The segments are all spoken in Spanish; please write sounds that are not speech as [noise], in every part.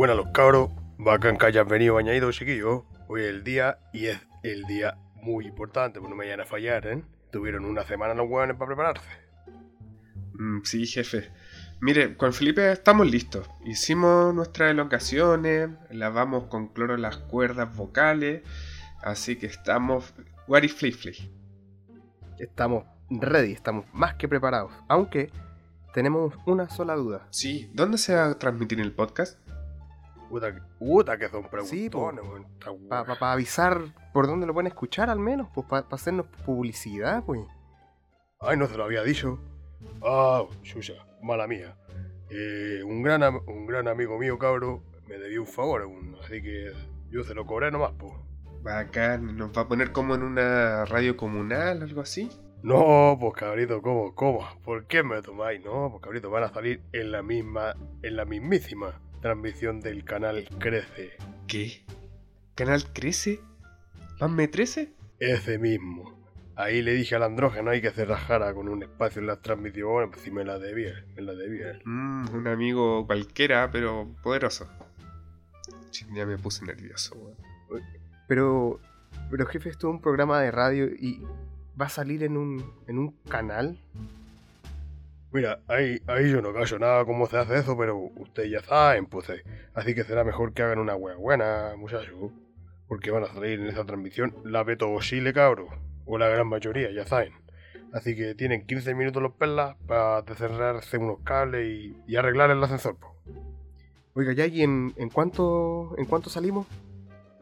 Buenas los cabros, bacán que hayan venido bañaditos chiquillos. Hoy es el día y es el día muy importante, pues no me vayan a fallar, ¿eh? Tuvieron una semana los hueones para prepararse. Mm, sí, jefe. Mire, con Felipe estamos listos. Hicimos nuestras elongaciones, lavamos con cloro las cuerdas vocales, así que estamos... What flip flip? Estamos ready, estamos más que preparados. Aunque tenemos una sola duda. Sí, ¿dónde se va a transmitir el podcast? Puta, que- son Sí, preguntones. Esta Para avisar por dónde lo pueden escuchar al menos, pues para hacernos publicidad, pues. Ay, no se lo había dicho. Ah, chucha, mala mía. Eh, un, gran, un gran amigo mío, cabro, me debió un favor, así que yo se lo cobré nomás, po. Bacán, ¿nos va a poner como en una radio comunal, algo así? No, pues cabrito, ¿cómo? ¿Cómo? ¿Por qué me tomáis? No, pues cabrito, van a salir en la misma, en la mismísima transmisión del canal Crece. ¿Qué? ¿Canal crece? ¿Más me 13? Ese mismo. Ahí le dije al andrógeno ahí que se rajara con un espacio en las transmisiones, pues si me la debía, me la debía. Mm, un amigo cualquiera, pero poderoso. Ya me puse nervioso, weón. Pero, pero jefe, esto es un programa de radio y va a salir en un, en un canal. Mira, ahí, ahí yo no callo nada cómo se hace eso, pero ustedes ya saben, pues. Así que será mejor que hagan una wea buena, muchachos. Porque van a salir en esa transmisión la ve todo Chile, cabro. O la gran mayoría, ya saben. Así que tienen 15 minutos los perlas para cerrarse unos cables y, y arreglar el ascensor, po. Oiga, ya, ¿y en, en cuánto en cuánto salimos?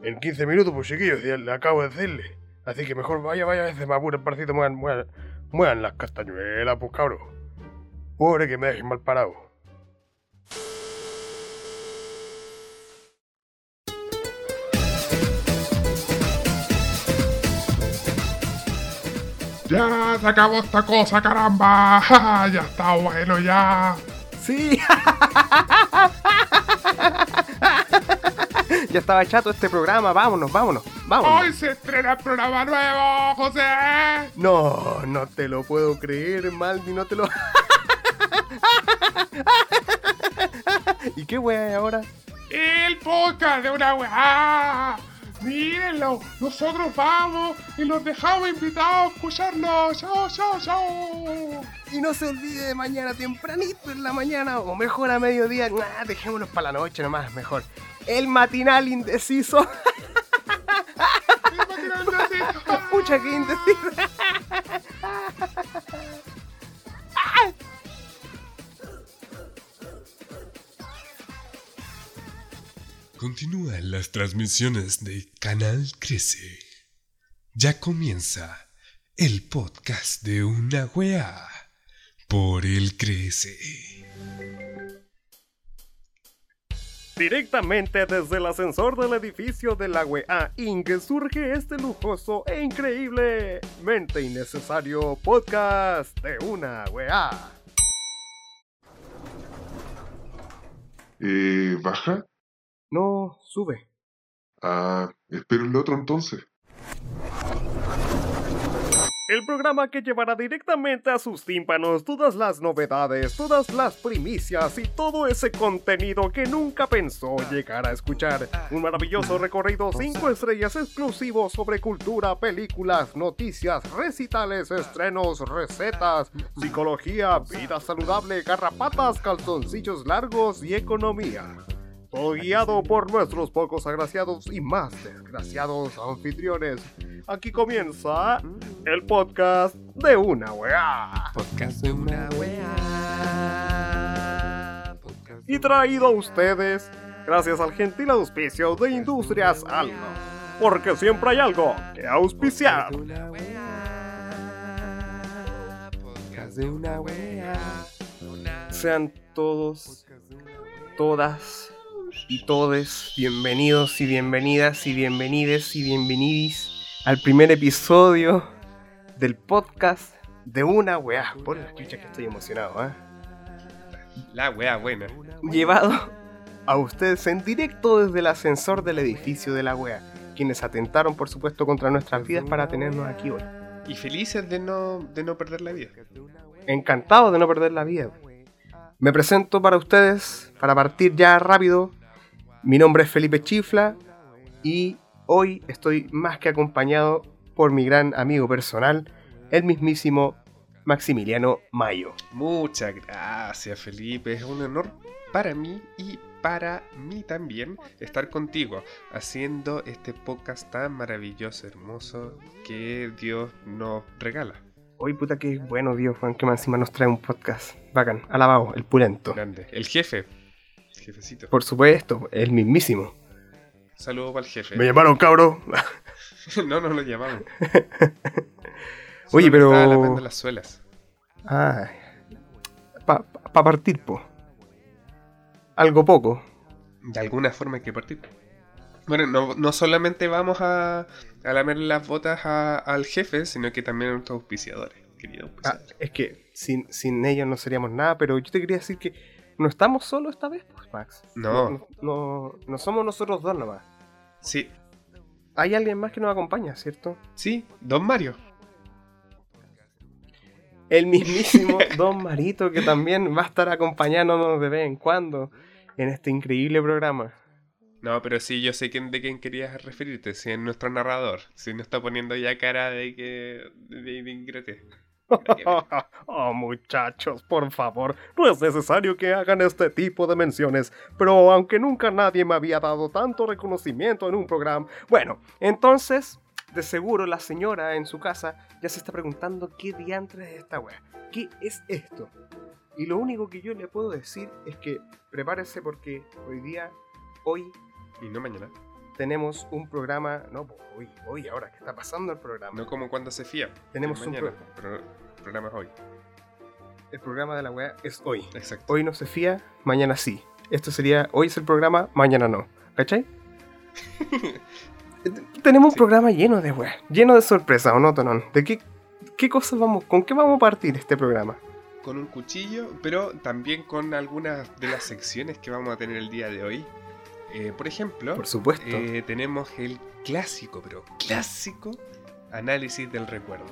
En 15 minutos, pues chiquillos, ya le acabo de decirle. Así que mejor vaya, vaya, ese me apura el parcito, muevan, muevan, muevan las castañuelas, pues cabro. Pobre que me dejen mal parado. Ya se acabó esta cosa, caramba. [laughs] ya está bueno, ya. Sí. [laughs] ya estaba chato este programa, vámonos, vámonos, vámonos. Hoy se estrena el programa nuevo, José. No, no te lo puedo creer, Maldi, no te lo... [laughs] [laughs] ¿Y qué wea hay ahora? El podcast de una weá. Mírenlo, nosotros vamos y los dejamos invitados a escucharlo. Chao, chao, chao. Y no se olvide de mañana tempranito en la mañana, o mejor a mediodía, nah, dejémonos para la noche nomás, mejor. El matinal indeciso. [laughs] Pucha, que indeciso. [laughs] Continúan las transmisiones de Canal Crece. Ya comienza el podcast de una weá por el Crece. Directamente desde el ascensor del edificio de la UEA Inc. surge este lujoso e increíblemente innecesario podcast de una UEA. Eh, ¿baja? No, sube. Ah, espero el otro entonces. El programa que llevará directamente a sus tímpanos todas las novedades, todas las primicias y todo ese contenido que nunca pensó llegar a escuchar. Un maravilloso recorrido 5 estrellas exclusivo sobre cultura, películas, noticias, recitales, estrenos, recetas, psicología, vida saludable, garrapatas, calzoncillos largos y economía. Todo guiado por nuestros pocos agraciados y más desgraciados anfitriones. Aquí comienza el podcast de una weá. Podcast de una Y traído a ustedes gracias al gentil auspicio de Industrias Alma. Porque siempre hay algo que auspiciar. Sean todos, todas y todes bienvenidos y bienvenidas y bienvenides y bienvenidis al primer episodio del podcast de una weá. Por la chucha que estoy emocionado, ¿eh? La wea buena. Llevado a ustedes en directo desde el ascensor del edificio de la wea, quienes atentaron por supuesto contra nuestras vidas para tenernos aquí hoy. Y felices de no, de no perder la vida. Encantado de no perder la vida. Me presento para ustedes, para partir ya rápido. Mi nombre es Felipe Chifla y hoy estoy más que acompañado por mi gran amigo personal, el mismísimo Maximiliano Mayo. Muchas gracias, Felipe. Es un honor para mí y para mí también estar contigo haciendo este podcast tan maravilloso, hermoso que Dios nos regala. Hoy puta que bueno Dios, Juan, que más encima nos trae un podcast. Bacán, alabado, el pulento. Grande. El jefe. Jefecito. Por supuesto, el mismísimo. Saludo para el jefe. Me llamaron cabro. [laughs] no, no lo llamamos. [laughs] Oye, pero- estaba lavando las suelas. Ay, pa, pa partir, po. Algo poco. De alguna forma hay que partir. Bueno, no, no solamente vamos a, a lamer las botas a- al jefe, sino que también a nuestros auspiciadores, queridos Ah, auspiciadores. es que sin, sin ellos no seríamos nada, pero yo te quería decir que no estamos solos esta vez, pues, Max. No. No, no, no somos nosotros dos nomás. Sí, Hay alguien más que nos acompaña, ¿cierto? sí, Don Mario. El mismísimo [laughs] Don Marito, que también va a estar acompañándonos de vez en cuando en este increíble programa. No, pero sí, yo sé quién, de quién querías referirte, si es nuestro narrador, si no está poniendo ya cara de que... de, de ingrate. [laughs] oh, muchachos, por favor, no es necesario que hagan este tipo de menciones, pero aunque nunca nadie me había dado tanto reconocimiento en un programa, bueno, entonces, de seguro la señora en su casa ya se está preguntando qué diantres es esta wea, qué es esto. Y lo único que yo le puedo decir es que prepárese porque hoy día, hoy Y no mañana. Tenemos un programa, no, hoy, hoy, ahora que está pasando el programa. No como cuando se fía. Tenemos un pero el programa es hoy. El programa de la wea es hoy. Exacto. Hoy no se fía, mañana sí. Esto sería, hoy es el programa, mañana no. ¿Cachai? [laughs] Tenemos un programa lleno de weas, lleno de sorpresas, ¿o no, Tonón? ¿De qué, qué cosas vamos, con qué vamos a partir este programa? Con un cuchillo, pero también con algunas de las secciones que vamos a tener el día de hoy. Eh, por ejemplo, Por supuesto. eh, tenemos el clásico, pero clásico análisis del recuerdo.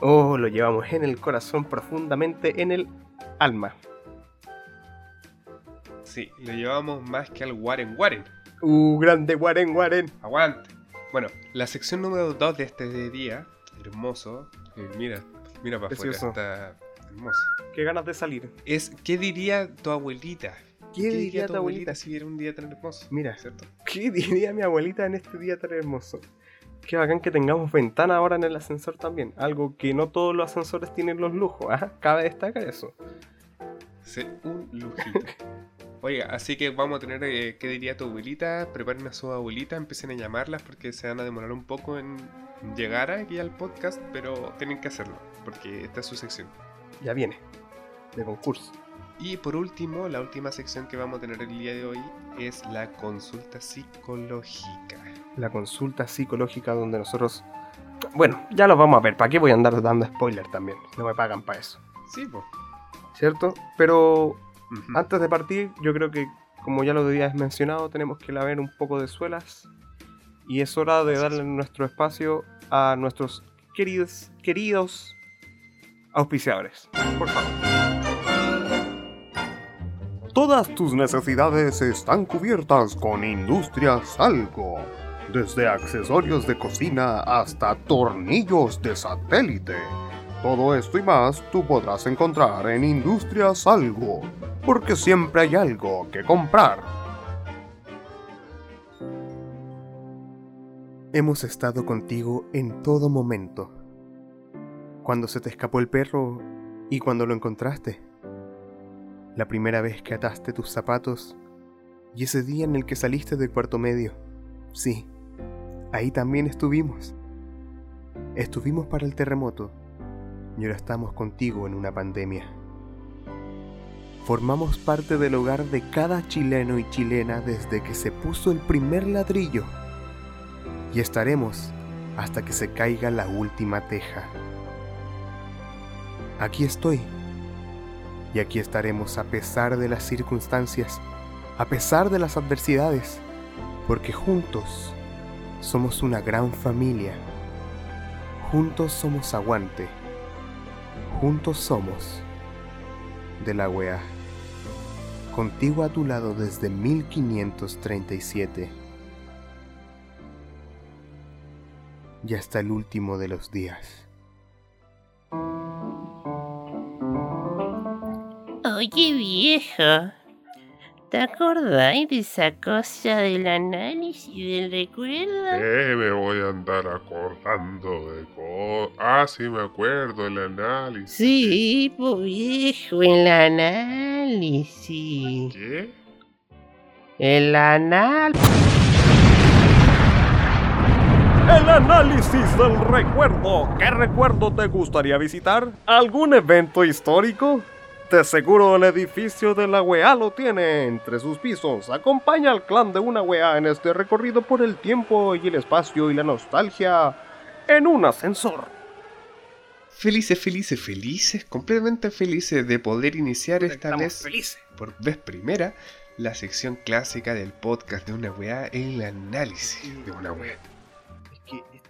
Oh, lo llevamos en el corazón profundamente, en el alma. Sí, lo llevamos más que al Warren Warren. Uh, grande Warren Warren. Aguante. Bueno, la sección número 2 de este día, hermoso, eh, mira, mira para afuera, está hermoso. Qué ganas de salir. Es, ¿qué diría tu abuelita? ¿Qué, diría tu abuelita? si viera un día tan hermoso? Mira. ¿cierto? ¿Qué [laughs] diría mi abuelita en este día tan hermoso? Qué bacán que tengamos ventana ahora en el ascensor también. Algo que no todos los ascensores tienen los lujos. ¿ah? Cabe destacar eso. Sí, un lujito. [laughs] Oiga, así que vamos a tener, eh, ¿qué diría tu abuelita? Preparen a su abuelita, empiecen a llamarlas porque se van a demorar un poco en llegar aquí al podcast, pero tienen que hacerlo, porque esta es su sección. Ya viene. De concurso. Y por último, la última sección que vamos a tener el día de hoy es la consulta psicológica. La consulta psicológica donde nosotros... Bueno, ya lo vamos a ver. ¿Para qué voy a andar dando spoiler también? No me pagan para eso. Sí, pues. ¿Cierto? Pero Antes de partir, yo creo que, como ya lo habías mencionado, tenemos que laver un poco de suelas. Y es hora de darle nuestro espacio a nuestros queridos, queridos auspiciadores. Por favor. Todas tus necesidades están cubiertas con Industrias Algo. Desde accesorios de cocina hasta tornillos de satélite. Todo esto y más tú podrás encontrar en Industrias Algo, porque siempre hay algo que comprar. Hemos estado contigo en todo momento. Cuando se te escapó el perro y cuando lo encontraste. La primera vez que ataste tus zapatos y ese día en el que saliste del cuarto medio. Sí, ahí también estuvimos. Estuvimos para el terremoto y ahora estamos contigo en una pandemia. Formamos parte del hogar de cada chileno y chilena desde que se puso el primer ladrillo y estaremos hasta que se caiga la última teja. Aquí estoy. Y aquí estaremos a pesar de las circunstancias, a pesar de las adversidades, porque juntos somos una gran familia. Juntos somos aguante. Juntos somos de la weá. contigo a tu lado desde 1537 y hasta el último de los días. Oye viejo, ¿te acordáis de esa cosa del análisis del recuerdo? Eh, me voy a andar acordando de cosas. Ah, sí, me acuerdo, el análisis. Sí, pues viejo, el análisis. ¿Qué? El análisis. El análisis del recuerdo. ¿Qué recuerdo te gustaría visitar? ¿Algún evento histórico? De seguro el edificio de la UEA lo tiene entre sus pisos. Acompaña al clan de una UEA en este recorrido por el tiempo y el espacio y la nostalgia en un ascensor. Felices, felices, felices, completamente felices de poder iniciar esta vez felices. por vez primera la sección clásica del podcast de una weá, el análisis de una weá.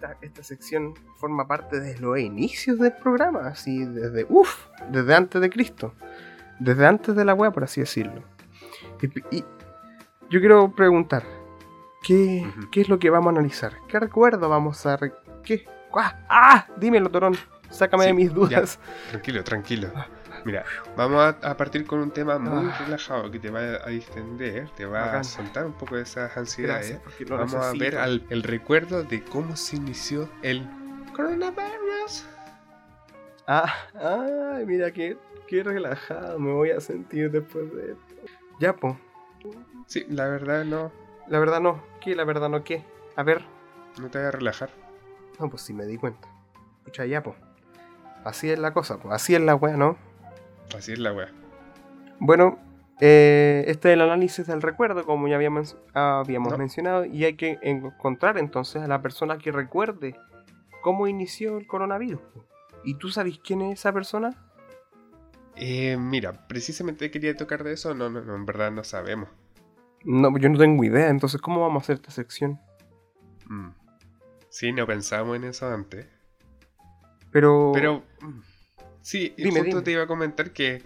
Esta, esta sección forma parte de los inicios del programa, así desde, uff, desde antes de Cristo. Desde antes de la wea, por así decirlo. Y, y yo quiero preguntar, ¿qué. ¿qué es lo que vamos a analizar? ¿Qué recuerdo vamos a... re- ¿Qué? ¡Ah! ¡Ah! Dímelo, Torón. Sácame Sí, de mis ya. dudas. Tranquilo, tranquilo. Mira, vamos a, partir con un tema muy Ah. relajado que te va a distender, te va a soltar un poco de esas ansiedades. Gracias, Vamos a ver al- el recuerdo de cómo se inició el coronavirus. Ah, ay, mira qué, qué relajado me voy a sentir después de esto. Ya, po. Sí, la verdad no, La verdad no. ¿Qué? La verdad no qué. A ver. no te voy a relajar. No, pues sí me di cuenta. Escucha ya, po. Así es la cosa, pues. Así es la wea, ¿no? Así es la wea. Bueno, eh, este es el análisis del recuerdo, como ya habíamos, habíamos No. mencionado, y hay que encontrar entonces a la persona que recuerde cómo inició el coronavirus. ¿Y tú sabes quién es esa persona? Eh, mira, precisamente quería tocar de eso, no, no, no, en verdad no sabemos. No, yo no tengo idea, entonces ¿cómo vamos a hacer esta sección? Mm. Sí, no pensamos en eso antes. Pero... Pero, mm, sí, y Dime, justo dime. te iba a comentar que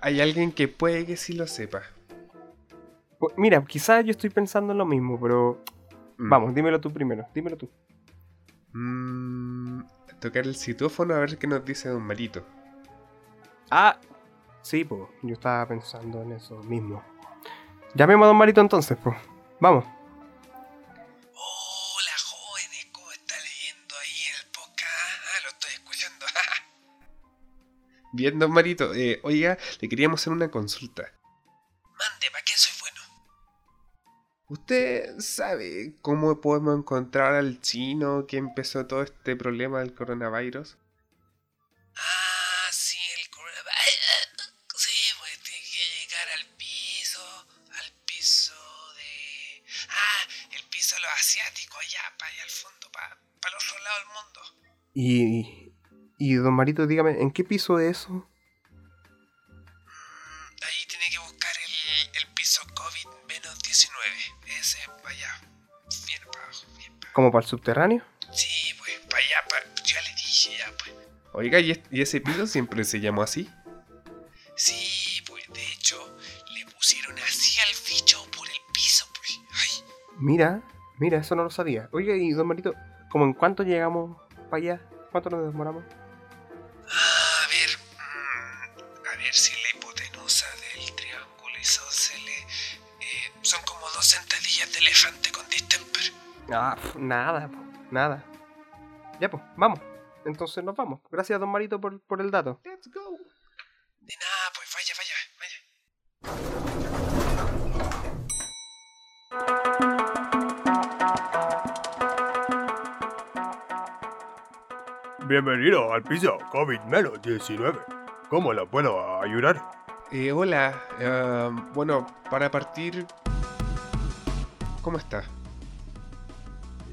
hay alguien que puede que sí lo sepa. Mira, quizás yo estoy pensando en lo mismo, pero... Mm. Vamos, dímelo tú primero, dímelo tú. Mm, tocar el citófono a ver qué nos dice Don Marito. Ah, sí, pues, yo estaba pensando en eso mismo. Llamemos a Don Marito entonces, pues. Vamos. Bien, don Marito, eh, oiga, le queríamos hacer una consulta. Mande, ¿para qué soy bueno? ¿Usted sabe cómo podemos encontrar al chino que empezó todo este problema del coronavirus? Ah, sí, el coronavirus. Sí, pues tiene que llegar al piso, al piso de... Ah, el piso de los asiáticos, allá, para allá al fondo, para, para el otro lado del mundo. Y... Y Don Marito, dígame, ¿en qué piso es eso? Mm, Ahí tiene que buscar el, el piso COVID-19. Ese, para allá. Bien para abajo, bien para ¿Como para el subterráneo? Sí, pues, para allá, para... ya le dije, ya, pues. Oiga, ¿y, es- y ese piso siempre se llamó así? Sí, pues, de hecho, le pusieron así al bicho por el piso, pues. Ay, Mira, mira, eso no lo sabía. Oiga, y Don Marito, ¿cómo en cuánto llegamos para allá? ¿Cuánto nos demoramos? Ah, nada, po, nada. Ya, pues, vamos. Entonces nos vamos. Gracias, Don Marito, por, por el dato. Let's go. De nada, pues vaya, vaya, vaya. Bienvenido al piso COVID-19. ¿Cómo lo puedo ayudar? Eh, hola, eh, bueno, para partir... ¿Cómo está?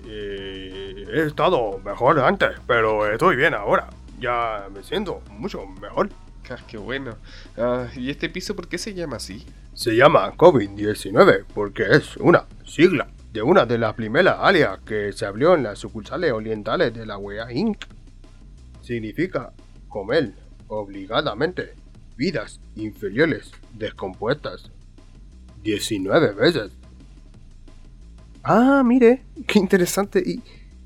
He estado mejor antes, pero estoy bien ahora. Ya me siento mucho mejor. Ah, qué bueno. Ah, ¿Y este piso por qué se llama así? Se llama COVID-19 porque es una sigla de una de las primeras áreas que se abrió en las sucursales orientales de la UEA Inc. Significa comer obligadamente. vidas inferiores descompuestas 19 veces. Ah, mire, qué interesante. ¿Y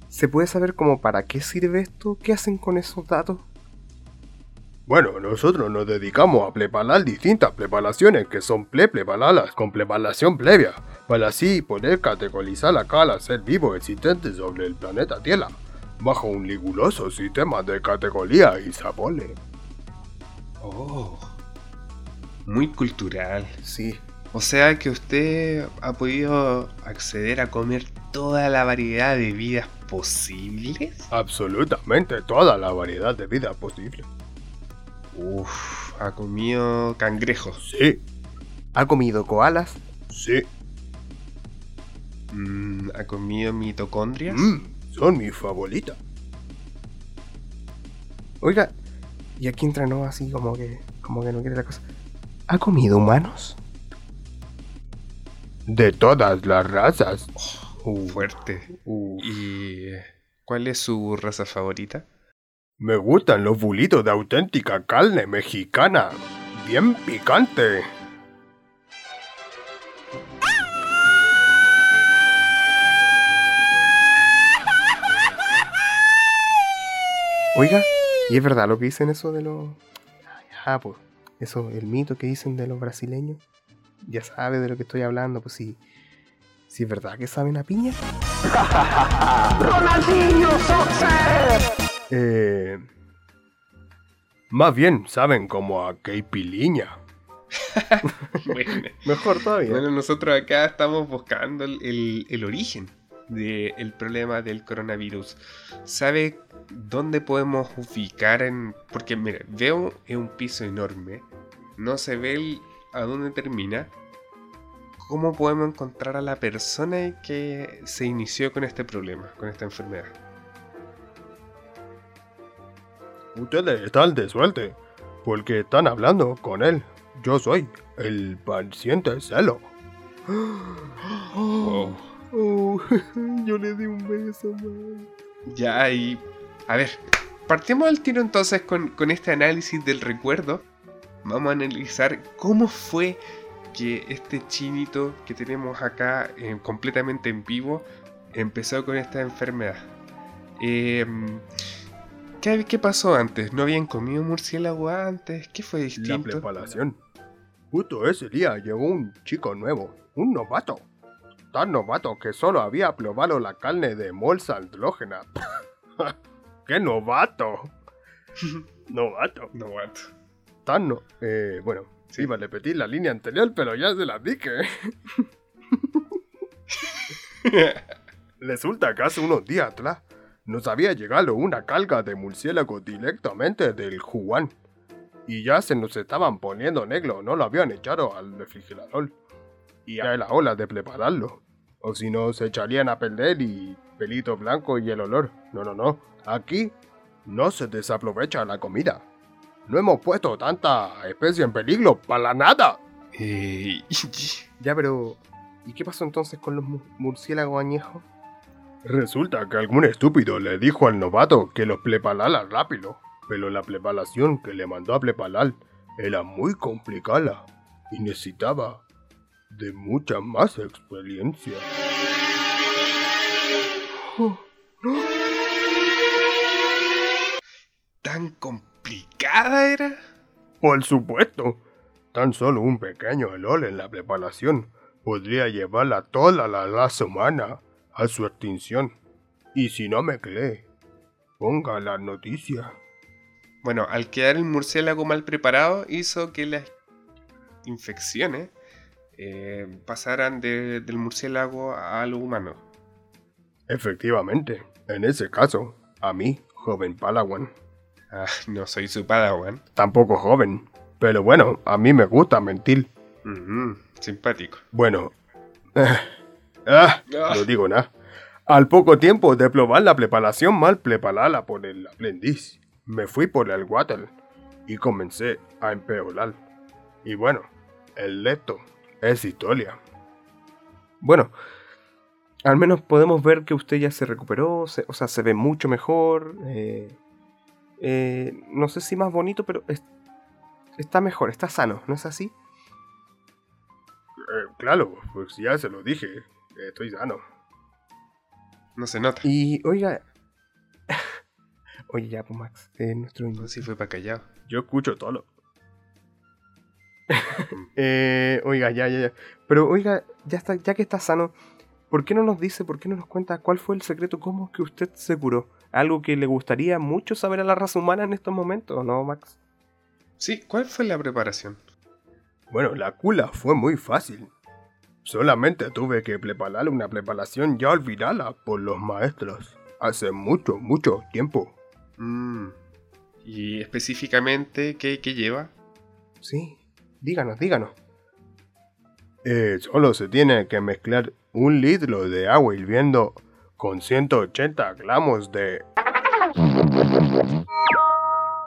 se puede saber como para qué sirve esto? ¿Qué hacen con esos datos? Bueno, nosotros nos dedicamos a preparar distintas preparaciones que son ple-preparadas con preparación previa, para así poder categorizar a cada ser vivo existente sobre el planeta Tierra, bajo un riguroso sistema de categoría y sabores. Oh. Muy cultural. Sí. O sea que usted ha podido acceder a comer toda la variedad de vidas posibles. Absolutamente toda la variedad de vida posible. Uf, ha comido cangrejos. Sí, ¿Ha comido koalas? sí, Mm, ha comido mitocondrias. mm, son mis favoritas. Oiga, y aquí entrenó así como que, como que no quiere la cosa. ¿Ha comido humanos? De todas las razas. Uh, Fuerte. uh. ¿Y cuál es su raza favorita? Me gustan los bulitos de auténtica carne mexicana. Bien picante. Oiga, ¿y es verdad lo que dicen eso de los... Ah, pues, eso, el mito que dicen de los brasileños? Ya sabe de lo que estoy hablando, pues sí. Si es verdad que saben a piña. [laughs] Eh, más bien saben como a Keipiliña. bueno, [laughs] Mejor todavía. bueno, nosotros acá estamos buscando el, el- el origen del problema del coronavirus. ¿Sabe dónde podemos ubicar en...? Porque, mire, veo es un piso enorme. No se ve el- a dónde termina. ¿Cómo podemos encontrar a la persona que se inició con este problema, con esta enfermedad? Ustedes están de suerte, porque están hablando con él. Yo soy el paciente celo. [gasps] Oh. Oh, [laughs] yo le di un beso, man. Ya, y. A ver, partimos al tiro entonces con, con este análisis del recuerdo. Vamos a analizar cómo fue que este chinito que tenemos acá eh, completamente en vivo empezó con esta enfermedad. Eh, ¿qué, qué pasó antes? ¿No habían comido murciélago antes? ¿Qué fue La distinto? preparación. Justo ese día llegó un chico nuevo, un novato. Tan novato que solo había probado la carne de molsa andrógena. [laughs] ¡Qué novato! [laughs] novato. No, what? Tan no... Eh, bueno, Sí. a repetir la línea anterior, pero ya se la dije. Resulta que hace unos días atrás nos había llegado una carga de murciélago directamente del Juan. Y ya se nos estaban poniendo negro, no lo habían echado al refrigerador. Y ya era hora de prepararlo. O si no, se echarían a perder y pelito blanco y el olor. No, no, no. Aquí no se desaprovecha la comida. No hemos puesto tanta especie en peligro para nada. Eh, [laughs] Ya, pero... ¿Y qué pasó entonces con los mu- murciélagos añejos? Resulta que algún estúpido le dijo al novato que los preparara rápido, pero la preparación que le mandó a preparar era muy complicada y necesitaba de mucha más experiencia. ¿Tan complicada era? Por supuesto, tan solo un pequeño error en la preparación podría llevarla toda la raza humana a su extinción. Y si no me cree, ponga la noticia. Bueno, al quedar el murciélago mal preparado, hizo que las infecciones eh, pasaran de- del murciélago a lo humano. Efectivamente, en ese caso, a mí, joven Palawan, Ah, [laughs] no soy su padawan. tampoco joven, pero bueno, a mí me gusta mentir. Ujú, simpático. Bueno, [laughs] ah, Ah. no digo nada. Al poco tiempo de probar la preparación mal preparada por el aprendiz, me fui por el water y comencé a empeorar. Y bueno, el resto es historia. Bueno, al menos podemos ver que usted ya se recuperó, se- o sea, se ve mucho mejor. eh, eh, no sé si más bonito, pero es- está mejor, está sano, ¿no es así? Eh, claro, pues ya se lo dije. eh, Estoy sano. No se nota. Y oiga. [laughs] Oye, ya, pues Max, eh, nuestro No, sí fue para callado. Yo escucho todo lo... [laughs] Eh, oiga, ya, ya, ya. Pero oiga, ya, está, ya que está sano, ¿por qué no nos dice, por qué no nos cuenta cuál fue el secreto, cómo es que usted se curó? Algo que le gustaría mucho saber a la raza humana en estos momentos, ¿no, Max? Sí, ¿cuál fue la preparación? Bueno, la cula fue muy fácil. Solamente tuve que preparar una preparación ya olvidada por los maestros. Hace mucho, mucho tiempo. Mm. Y específicamente, ¿qué, qué lleva? Sí, díganos, díganos. Eh, solo se tiene que mezclar un litro de agua hirviendo con 180 gramos de...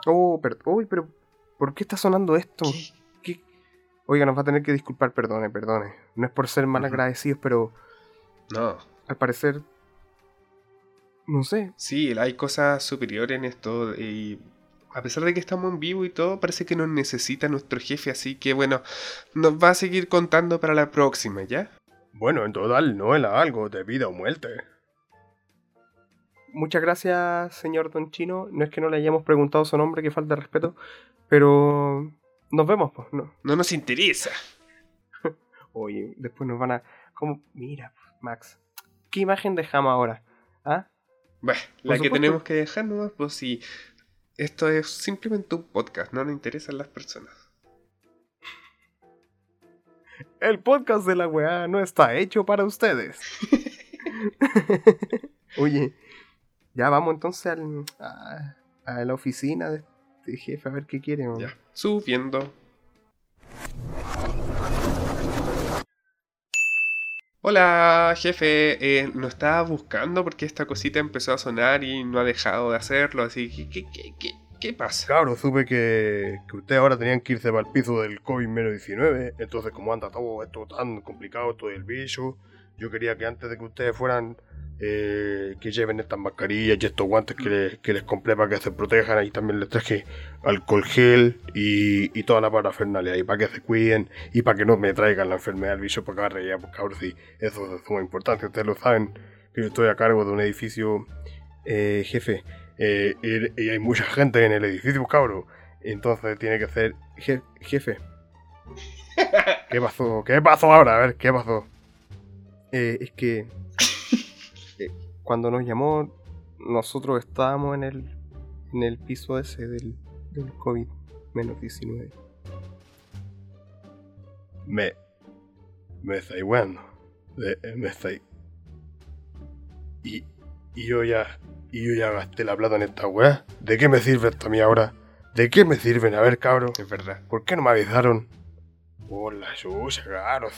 Oh, pero, uy, pero, ¿por qué está sonando esto? ¿Qué? Oiga, nos va a tener que disculpar, perdone, perdone. No es por ser mal agradecidos, pero No. al parecer. No sé. Sí, hay cosas superiores en esto y a pesar de que estamos en vivo y todo, parece que nos necesita nuestro jefe, así que bueno, nos va a seguir contando para la próxima, ¿ya? Bueno, en total no era algo de vida o muerte. Muchas gracias, señor Don Chino. No es que no le hayamos preguntado su nombre, que falta de respeto, pero nos vemos, pues. No. No nos interesa. [laughs] Oye, después nos van a. ¿Cómo? Mira, Max. ¿Qué imagen dejamos ahora? ¿Ah? Bueno, la que tenemos que dejar nomás, pues si esto es simplemente un podcast, no nos interesan las personas. [laughs] El podcast de la weá no está hecho para ustedes. [laughs] Oye, ya vamos entonces al, a, a la oficina de este jefe a ver qué quiere. ¿no? Ya, subiendo. Hola, jefe. Eh, nos estaba buscando porque esta cosita empezó a sonar y no ha dejado de hacerlo, así que ¿qué, qué, qué, qué pasa? Claro, supe que, que ustedes ahora tenían que irse para el piso del COVID-19. Entonces, como anda todo esto tan complicado, esto del bicho, yo quería que antes de que ustedes fueran, eh, que lleven estas mascarillas y estos guantes que les, que les compré para que se protejan. Ahí también les traje alcohol gel y, y toda la parafernalia ahí para que se cuiden y para que no me traigan la enfermedad del bicho para acá, ya, porque ahora sí, eso es de suma importancia. Ustedes lo saben, que yo estoy a cargo de un edificio, eh, jefe. Eh, y, y hay mucha gente en el edificio, cabro. Entonces tiene que ser Je- jefe, [laughs] ¿Qué pasó? ¿Qué pasó ahora? A ver, ¿qué pasó? eh, es que cuando nos llamó, nosotros estábamos en el, en el piso ese del, del COVID-19. Me. Me estáis bueno. Me, me estáis. Y. Y yo ya. Y yo ya gasté la plata en esta weá. ¿De qué me sirve esto a mí ahora? ¿De qué me sirven? A ver, cabro. Es verdad. ¿Por qué no me avisaron? Por la chucha, claro.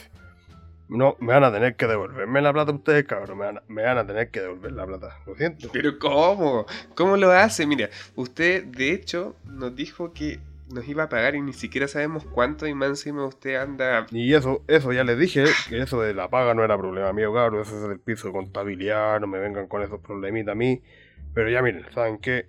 No, me van a tener que devolverme la plata ustedes, cabrón. Me van, a, me van a tener que devolver la plata. Lo siento. Pero ¿cómo? ¿Cómo lo hace? Mira, usted de hecho nos dijo que nos iba a pagar y ni siquiera sabemos cuánto y más encima usted anda... Y eso, eso ya les dije, que eso de la paga no era problema mío, cabrón. Eso es del piso de contabilidad, no me vengan con esos problemitas a mí. Pero ya miren, ¿saben qué?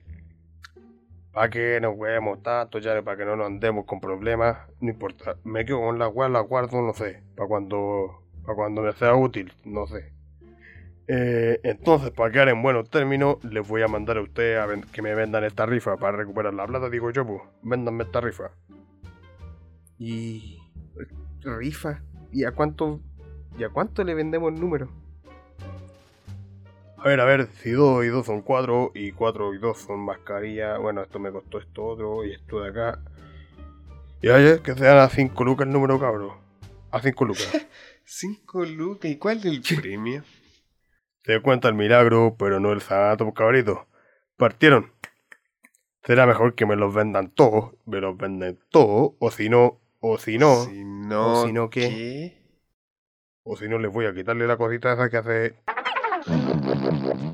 Para que nos veamos tanto, ya para que no nos andemos con problemas, no importa. Me quedo con la weá, la guardo, no sé. Para cuando, para cuando me sea útil, no sé. Eh, entonces, para quedar en buenos términos, les voy a mandar a ustedes a que me vendan esta rifa para recuperar la plata, digo yo, pues. Véndanme esta rifa. Y. rifa. ¿Y a cuánto. ¿Y a cuánto le vendemos el número? A ver, a ver, si 2 y 2 son 4 y 4 y 2 son mascarilla, bueno, esto me costó esto otro y esto de acá. Y oye, que sean a 5 lucas el número, cabrón. A 5 lucas. [laughs] 5 lucas. ¿Y cuál es el premio? Se cuenta el milagro, pero no el sanato, cabrito. Partieron. Será mejor que me los vendan todos, me los venden todos, o si no, o si no, Si no, o si no, ¿qué? ¿qué? o si no les voy a quitarle la cosita esa que hace.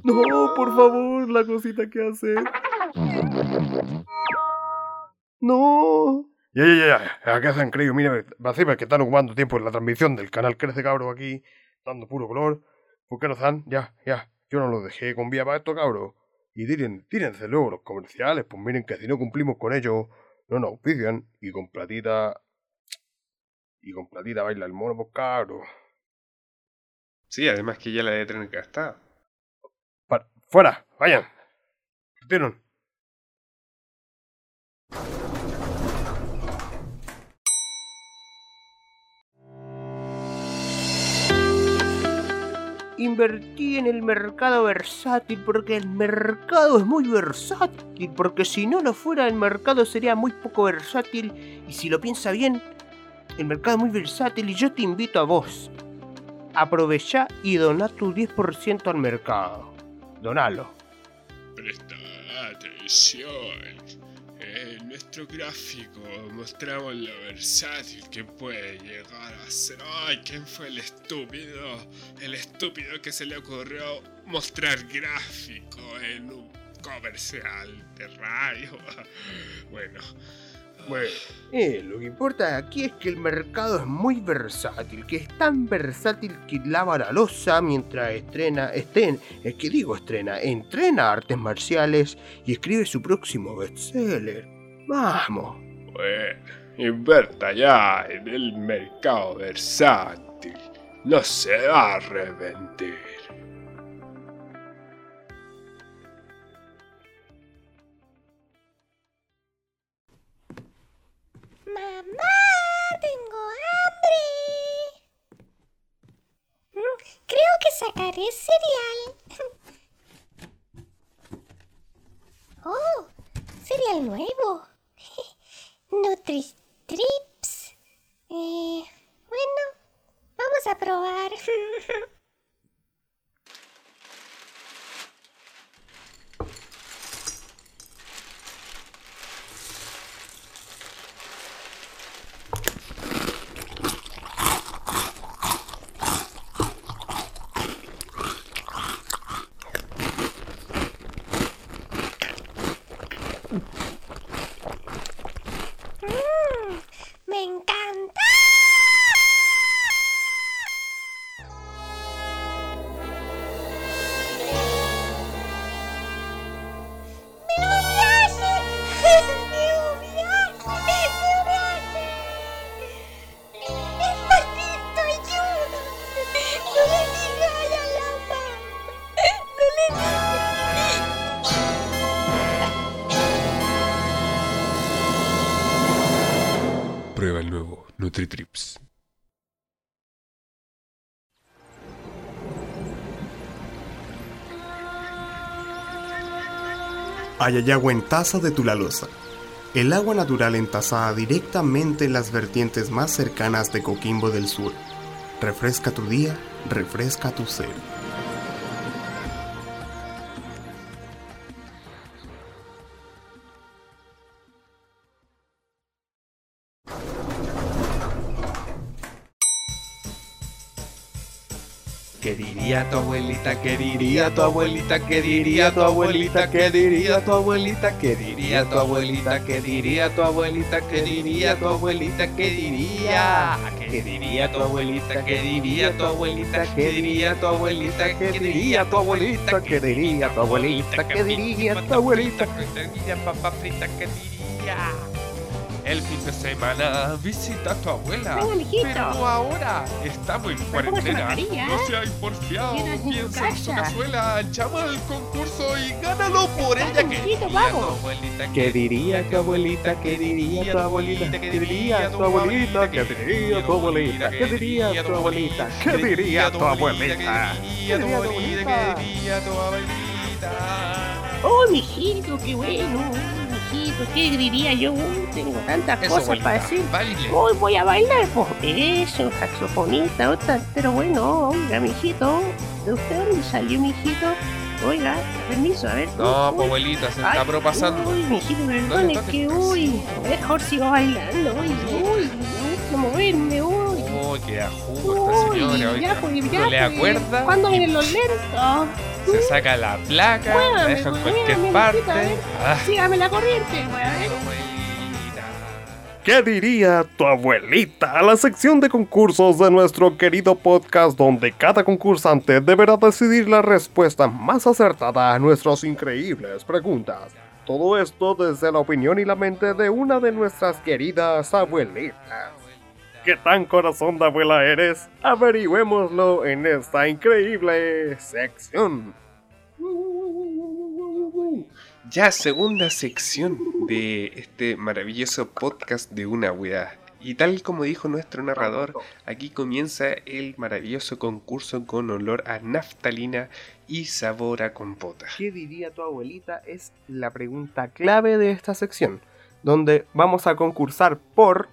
No, por favor, la cosita que hace. No. Ya, ya, ya, ya, ¿qué han creído? Mira, así que están ocupando tiempo en la transmisión del canal Crece Cabro aquí, dando puro color. ¿Por qué no están? Ya, ya, yo no los dejé con vía para esto, cabro. Y tiren, tírense luego los comerciales, pues miren que si no cumplimos con ellos, no nos auspician y con platita. Y con platita baila el mono, pues cabro. Sí, además que ya la de tener gastada. ¡Fuera! ¡Vayan! ¿Vieron? Invertí en el mercado versátil porque el mercado es muy versátil, porque si no lo fuera el mercado sería muy poco versátil y si lo piensa bien, el mercado es muy versátil y yo te invito a vos. Aprovechá y doná tu 10% al mercado. Donalo. Presta atención. En nuestro gráfico mostramos lo versátil que puede llegar a ser. ¡Ay! ¿Quién fue el estúpido? El estúpido que se le ocurrió mostrar gráfico en un comercial de radio. [laughs] Bueno, Bueno, Eh, lo que importa aquí es que el mercado es muy versátil, que es tan versátil que lava la losa mientras estrena, estén, es que digo estrena, entrena artes marciales y escribe su próximo bestseller. Vamos. bueno, inverta ya en el mercado versátil. No se va a arrepentir. Mamá, tengo hambre. Creo que sacaré cereal. [laughs] Oh, cereal nuevo. [laughs] Nutri-Trips. Eh, bueno, vamos a probar. [laughs] Nutritrips. Ayayagua en taza de Tulalosa. El agua natural entasada directamente en las vertientes más cercanas de Coquimbo del Sur. Refresca tu día, refresca tu ser. Diría tu abuelita? ¿Qué diría tu abuelita? ¿Qué diría tu abuelita? ¿Qué diría tu abuelita? ¿Qué diría tu abuelita? ¿Qué diría tu abuelita? ¿Qué diría tu abuelita? ¿Qué diría? ¿Qué diría tu abuelita? ¿Qué diría tu abuelita? ¿Qué diría tu abuelita? ¿Qué diría tu abuelita? ¿Qué diría tu abuelita? ¿Qué diría tu abuelita? ¿Qué diría papá frita? ¿Qué diría? El fin de semana visita a tu abuela. Venga, pero ahora estamos en cuarentena. No seas porfiado. Piensa en su cazuela. Llama al concurso y gánalo por ella que diría tu abuelita. Que diría tu abuelita? Que diría tu abuelita? Que diría tu abuelita? Que diría tu abuelita? Que diría tu abuelita? Que diría tu abuelita? Que diría tu abuelita? Oh, mijito, qué bueno. Mijito, ¿qué diría yo? Uy, tengo tantas Eso, cosas para decir. Baile. Hoy voy a bailar, pues. Eso, saxofonista, otra. Pero bueno, oiga, mijito. ¿De usted dónde salió, mijito? Oiga, permiso, a ver. No, uy, pues abuelita, se ay, está propasando. Uy, mijito, No perdone, le es que uy, mejor sigo bailando. Uy, uy, no moverme, uy. Oh, qué ajusta, señora. ya, pues, ¿No le pues. acuerda? ¿Cuándo vienen los lentos? Se saca la placa, la Muévame, deja en cualquier parte. a ver. Ah, Sígame la corriente, a. ¿Qué diría tu abuelita? La sección de concursos de nuestro querido podcast donde cada concursante deberá decidir la respuesta más acertada a nuestras increíbles preguntas. Todo esto desde la opinión y la mente de una de nuestras queridas abuelitas. ¿Qué tan corazón de abuela eres? Averigüémoslo en esta increíble sección. Ya, segunda sección de este maravilloso podcast de una weá. Y tal como dijo nuestro narrador, aquí comienza el maravilloso concurso con olor a naftalina y sabor a compota. ¿Qué diría tu abuelita? Es la pregunta clave de esta sección, donde vamos a concursar por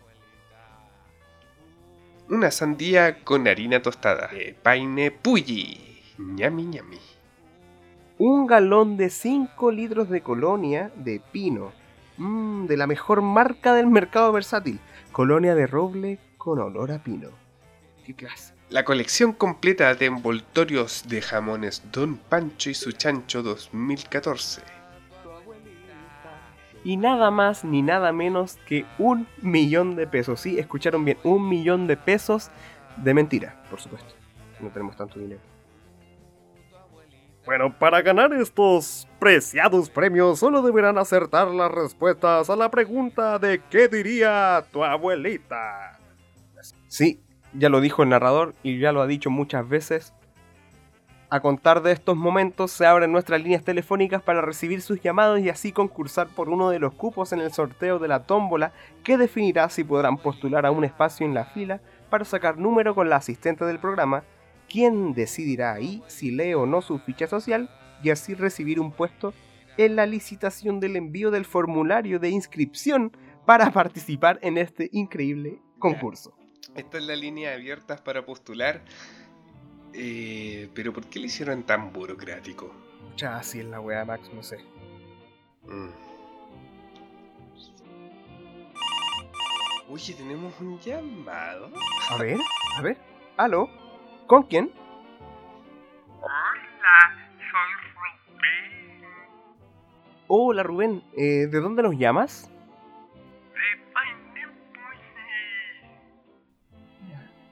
Una sandía con harina tostada de paine pulli. ñami ñami. un galón de 5 litros de colonia de pino, Mm, de la mejor marca del mercado versátil, colonia de roble con olor a pino. ¿Qué clase? La colección completa de envoltorios de jamones Don Pancho y su chancho 2014. Y nada más ni nada menos que un millón de pesos. Sí, escucharon bien, un millón de pesos de mentira, por supuesto. No tenemos tanto dinero. Bueno, para ganar estos preciados premios solo deberán acertar las respuestas a la pregunta de ¿qué diría tu abuelita? Sí, ya lo dijo el narrador y ya lo ha dicho muchas veces. A contar de estos momentos se abren nuestras líneas telefónicas para recibir sus llamados y así concursar por uno de los cupos en el sorteo de la tómbola que definirá si podrán postular a un espacio en la fila para sacar número con la asistente del programa, quien decidirá ahí si lee o no su ficha social y así recibir un puesto en la licitación del envío del formulario de inscripción para participar en este increíble concurso. Esta es la línea abierta para postular. Eh, pero ¿por qué lo hicieron tan burocrático? Ya, así es la weá, Max, no sé. Mm. Oye, tenemos un llamado. A ver, a ver. ¿Aló? ¿Con quién? Hola, soy Rubén Hola Rubén, eh, ¿de dónde nos llamas? de Painepulli.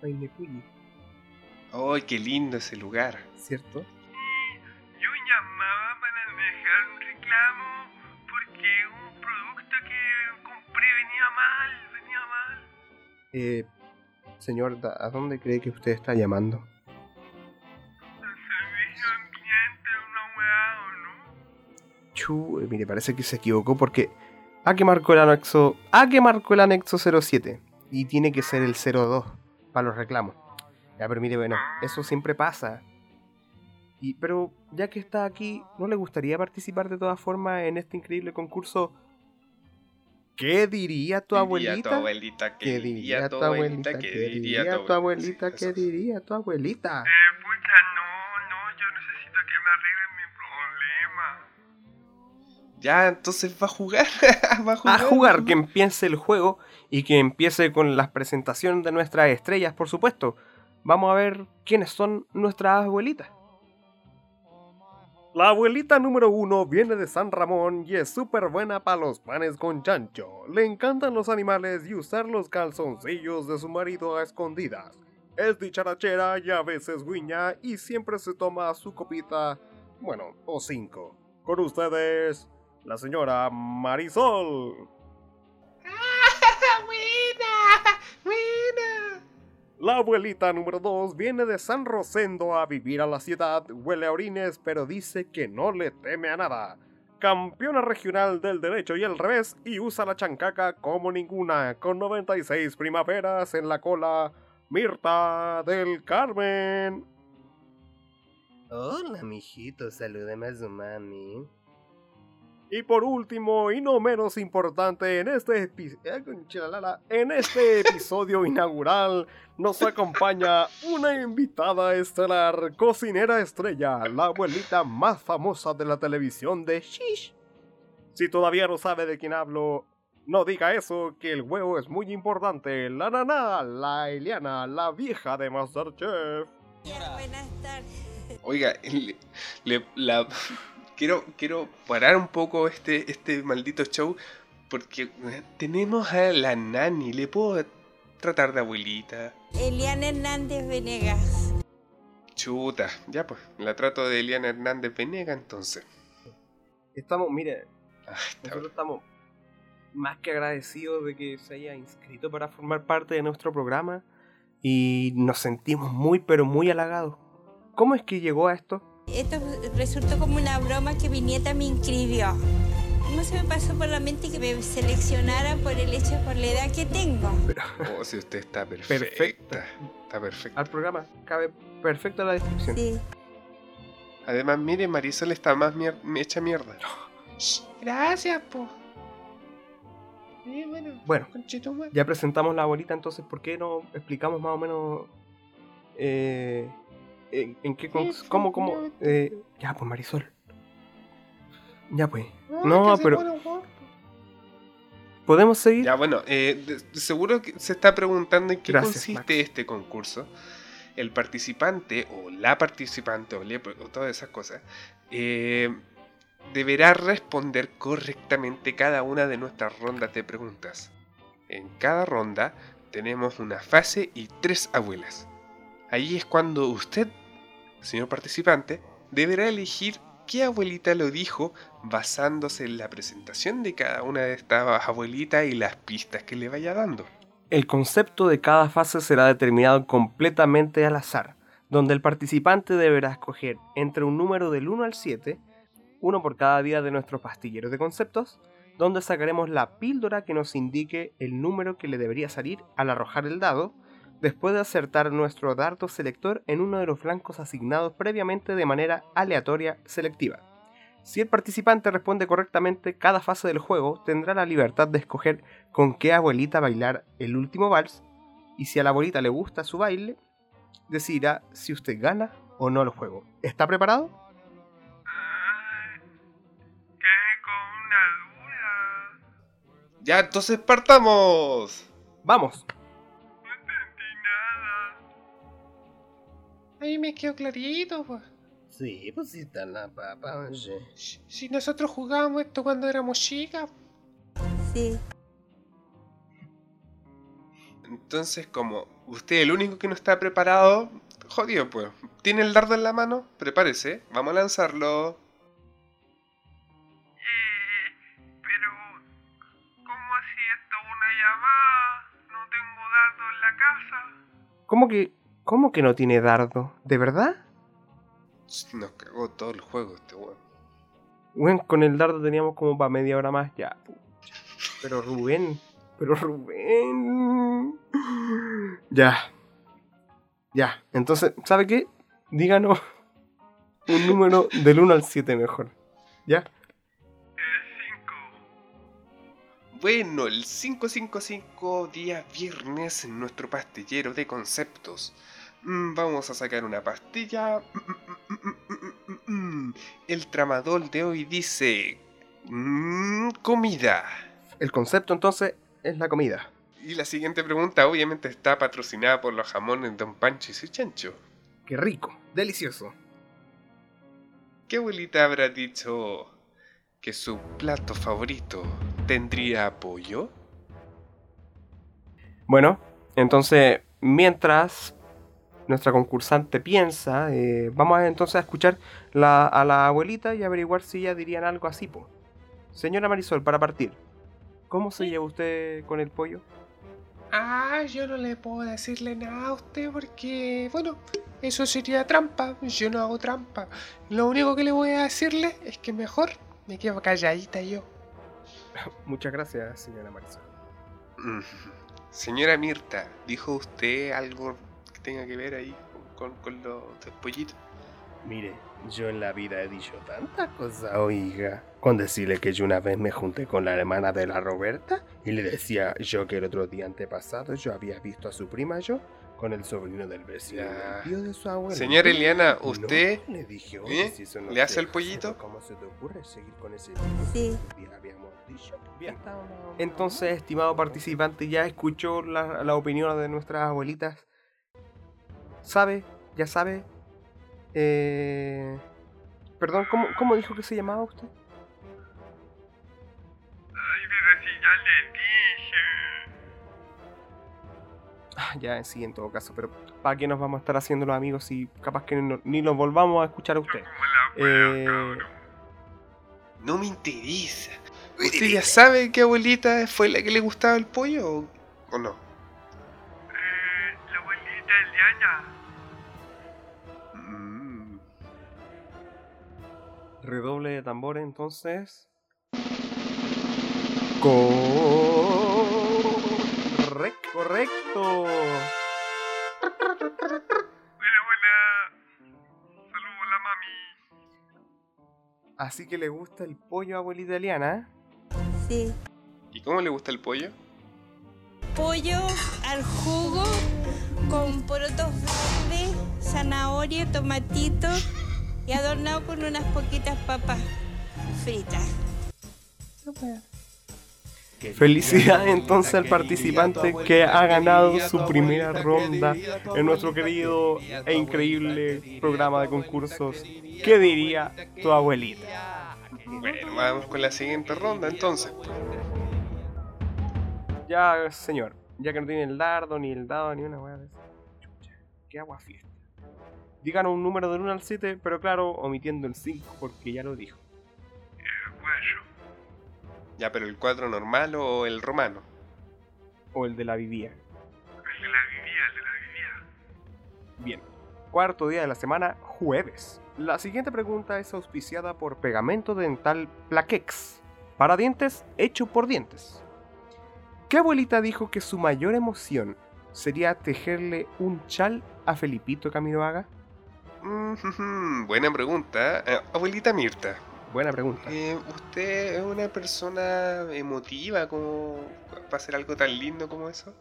Painepulli, ¡Ay, qué lindo ese lugar! ¿cierto? Yo llamaba para dejar un reclamo porque un producto que compré venía mal, venía mal. Eh, señor, ¿a dónde cree que usted está llamando? El servicio ambiente, una weá o no. Chu, eh, mire, parece que se equivocó porque A que marcó el anexo. A que marcó el anexo 07. Y tiene que ser el 02 para los reclamos. Ya, pero mire, bueno, eso siempre pasa. Y, pero ya que está aquí, ¿no le gustaría participar de todas formas en este increíble concurso? ¿Qué diría tu abuelita? ¿Qué ¿qué diría tu abuelita? ¿Qué diría tu abuelita? ¿Qué diría tu abuelita? Eh, pucha, no, no, yo necesito que me arreglen mi problema. Ya, entonces va a jugar. [laughs] va a A jugar. jugar, que empiece el juego y que empiece con las presentaciones de nuestras estrellas, por supuesto. Vamos a ver quiénes son nuestras abuelitas. La abuelita número uno viene de San Ramón y es súper buena para los panes con chancho. Le encantan los animales y usar los calzoncillos de su marido a escondidas. Es dicharachera y a veces guiña y siempre se toma su copita, bueno, o cinco. Con ustedes, la señora Marisol. La abuelita número 2 viene de San Rosendo a vivir a la ciudad, huele a orines, pero dice que no le teme a nada. Campeona regional del derecho y el revés y usa la chancaca como ninguna, con 96 primaveras en la cola. Mirta del Carmen. Hola, mijito, salúdame a su mami. Y por último, y no menos importante, en este, epi- eh, en este episodio [laughs] inaugural nos acompaña una invitada estelar, cocinera estrella, la abuelita más famosa de la televisión de Shish. Si todavía no sabe de quién hablo, no diga eso, que el huevo es muy importante. La nana, la Eliana, la vieja de Masterchef. Buenas tardes. Oiga, le- le- la- quiero, quiero parar un poco este, este maldito show porque eh, tenemos a la nani. ¿Le puedo tratar de abuelita? Eliana Hernández Venegas. Chuta, ya pues, la trato de Eliana Hernández Venega entonces. Estamos, mire, Nosotros estamos más que agradecidos de que se haya inscrito para formar parte de nuestro programa y nos sentimos muy pero muy halagados. ¿Cómo es que llegó a esto? Esto resultó como una broma que mi nieta me inscribió. No se me pasó por la mente que me seleccionara por el hecho, por la edad que tengo. [laughs] Oh, si usted está perfecta. Perfecta. Está perfecta. Al programa cabe perfecto la descripción. Sí. Además, mire, Marisol está más mier- hecha mierda. [gasps] Gracias, po. Sí, bueno, Bueno, ya presentamos la abuelita, entonces, ¿por qué no explicamos más o menos eh, en, en qué... Sí, ¿Cómo, cómo? eh, ya, pues, Marisol. Ya, pues. No, No, pero... ¿Podemos seguir? Ya, bueno, eh, de- de seguro que se está preguntando en qué Gracias, consiste Max. este concurso. El participante o la participante o, le- o todas esas cosas eh, deberá responder correctamente cada una de nuestras rondas de preguntas. En cada ronda tenemos una fase y tres abuelas. Ahí es cuando usted, señor participante, deberá elegir qué abuelita lo dijo basándose en la presentación de cada una de estas abuelitas y las pistas que le vaya dando. El concepto de cada fase será determinado completamente al azar, donde el participante deberá escoger entre un número del 1 al 7, uno por cada día de nuestros pastilleros de conceptos, donde sacaremos la píldora que nos indique el número que le debería salir al arrojar el dado, después de acertar nuestro dardo selector en uno de los flancos asignados previamente de manera aleatoria selectiva. Si el participante responde correctamente cada fase del juego, tendrá la libertad de escoger con qué abuelita bailar el último vals, y si a la abuelita le gusta su baile, decidirá si usted gana o no el juego. ¿Está preparado? Ya, entonces partamos. ¡Vamos! Ahí me quedó clarito, pues. Sí, pues sí está la papa, oye. Si si nosotros jugábamos esto cuando éramos chicas. Sí. Entonces, como usted es el único que no está preparado, jodido pues. ¿Tiene el dardo en la mano? Prepárese, vamos a lanzarlo. Eh, pero... ¿Cómo así esto una llamada? No tengo dardo en la casa. ¿Cómo que, cómo que no tiene dardo? ¿De verdad? Nos cagó todo el juego este weón. Bueno, con el dardo teníamos como para media hora más ya. Pero Rubén, pero Rubén. Ya. Ya, entonces, ¿sabe qué? Díganos [laughs] un número del 1 al 7 mejor. ¿Ya? El 5. Bueno, el 555 día viernes en nuestro pastillero de conceptos. Mm, Vamos a sacar una pastilla. El tramador de hoy dice... mm, comida. El concepto entonces es la comida. Y la siguiente pregunta obviamente está patrocinada por los jamones Don Pancho y su chancho. Qué rico, delicioso. ¿Qué abuelita habrá dicho que su plato favorito tendría pollo? Bueno, entonces, mientras nuestra concursante piensa, eh, vamos a, entonces a escuchar la- a la abuelita y averiguar si ella dirían algo así, po. Señora Marisol, para partir, ¿cómo se lleva usted con el pollo? Ah, yo no le puedo decirle nada a usted porque, bueno, eso sería trampa. Yo no hago trampa. Lo único que le voy a decirle es que mejor me quedo calladita yo. [laughs] Muchas gracias, señora Marisol. Mm. Señora Mirta, ¿dijo usted algo tenga que ver ahí con, con los del pollito? Mire, yo en la vida he dicho tantas cosas, oiga. Con decirle que yo una vez me junté con la hermana de la Roberta y le decía yo que el otro día antepasado yo había visto a su prima yo con el sobrino del vecino, Ya. el tío de su abuela. Señora Eliana, No, usted le dije, ¿eh? si eso no ¿Le hace el pollito? ¿Cómo se te ocurre seguir con ese Sí. Bien. Entonces, estimado participante, ya escuchó la, la opinión de nuestras abuelitas. ¿Sabe? ¿Ya sabe? Eh... Perdón, ¿cómo, ¿cómo dijo que se llamaba usted? Ay, pero si ya le dije. Ah, ya, sí, en todo caso, pero ¿para qué nos vamos a estar haciendo los amigos si capaz que no- ni nos volvamos a escuchar a usted? Como la wea, Eh. No me interesa. ¿Usted ya sabe qué abuelita fue la que le gustaba el pollo o no? Redoble de tambores entonces. Correcto, correcto. Buena, buena. Saludos a la mami. Así que le gusta el pollo a abuelita Eliana. Sí. ¿Y cómo le gusta el pollo? Pollo al jugo con porotos verdes, zanahoria, tomatito y adornado con unas poquitas papas fritas. Felicidades entonces al participante que ha ganado su primera ronda en nuestro querido e increíble programa de concursos. ¿Qué diría tu abuelita? Bueno, vamos con la siguiente ronda entonces. Ya, señor, ya que no tiene el dardo, ni el dado, ni una weá de. Chucha, qué agua fiesta. Díganos un número del 1 al 7, pero claro, omitiendo el 5 porque ya lo dijo. Guayo. Ya, pero el cuadro normal o el romano. O el de la vivía. El de la vivía, el de la vivía. Bien. Cuarto día de la semana, jueves. La siguiente pregunta es auspiciada por Pegamento Dental Plaquex. Para dientes, hecho por dientes. ¿Qué abuelita dijo que su mayor emoción sería tejerle un chal a Felipito Camiroaga? Mm, buena pregunta. Eh, abuelita Mirta, Buena pregunta. eh, ¿usted es una persona emotiva como para hacer algo tan lindo como eso?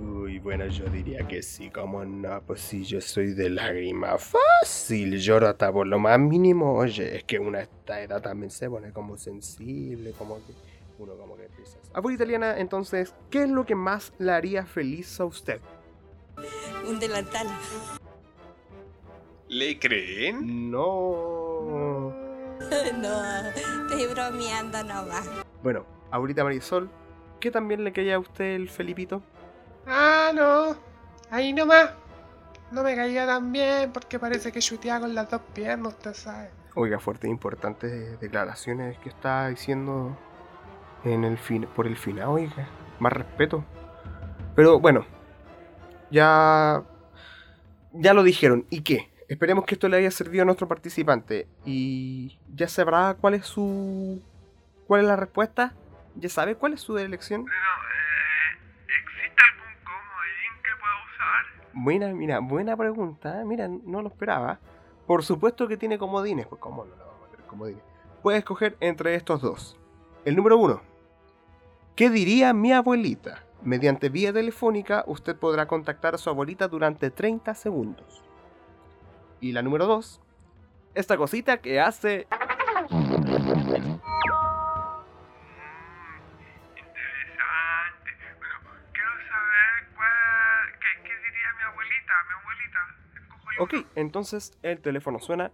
Uy, bueno, yo diría que sí, como no, pues sí, yo soy de lágrima fácil, lloro hasta por lo más mínimo. Oye, es que una esta edad también se pone como sensible, como que uno como que empieza a- Abuelita italiana, entonces, ¿qué es lo que más le haría feliz a usted? Un delantal. ¿Le creen? No. [laughs] no, estoy bromeando nomás. Bueno, abuelita Marisol, ¿qué también le caía a usted el Felipito? Ah, no. Ahí nomás. No me caía tan bien porque parece que chuteaba con las dos piernas, usted sabe. Oiga, fuertes e importantes declaraciones que está diciendo en el fin por el final, oiga. Más respeto. Pero bueno, ya ya lo dijeron. ¿Y qué? Esperemos que esto le haya servido a nuestro participante y ya sabrá cuál es su cuál es la respuesta. ¿Ya sabe cuál es su elección? Eh, ¿existe algún comodín que pueda usar? Buena, mira, buena pregunta. Mira, no lo esperaba. Por supuesto que tiene comodines. Pues, ¿cómo no le vamos a meter comodines? Puede escoger entre estos dos. El número uno. ¿Qué diría mi abuelita? Mediante vía telefónica, usted podrá contactar a su abuelita durante 30 segundos. Y la número dos. Esta cosita que hace. Interesante. Bueno, quiero saber cuál, qué, qué diría mi abuelita, mi abuelita. Escojo yo Ok, entonces el teléfono suena.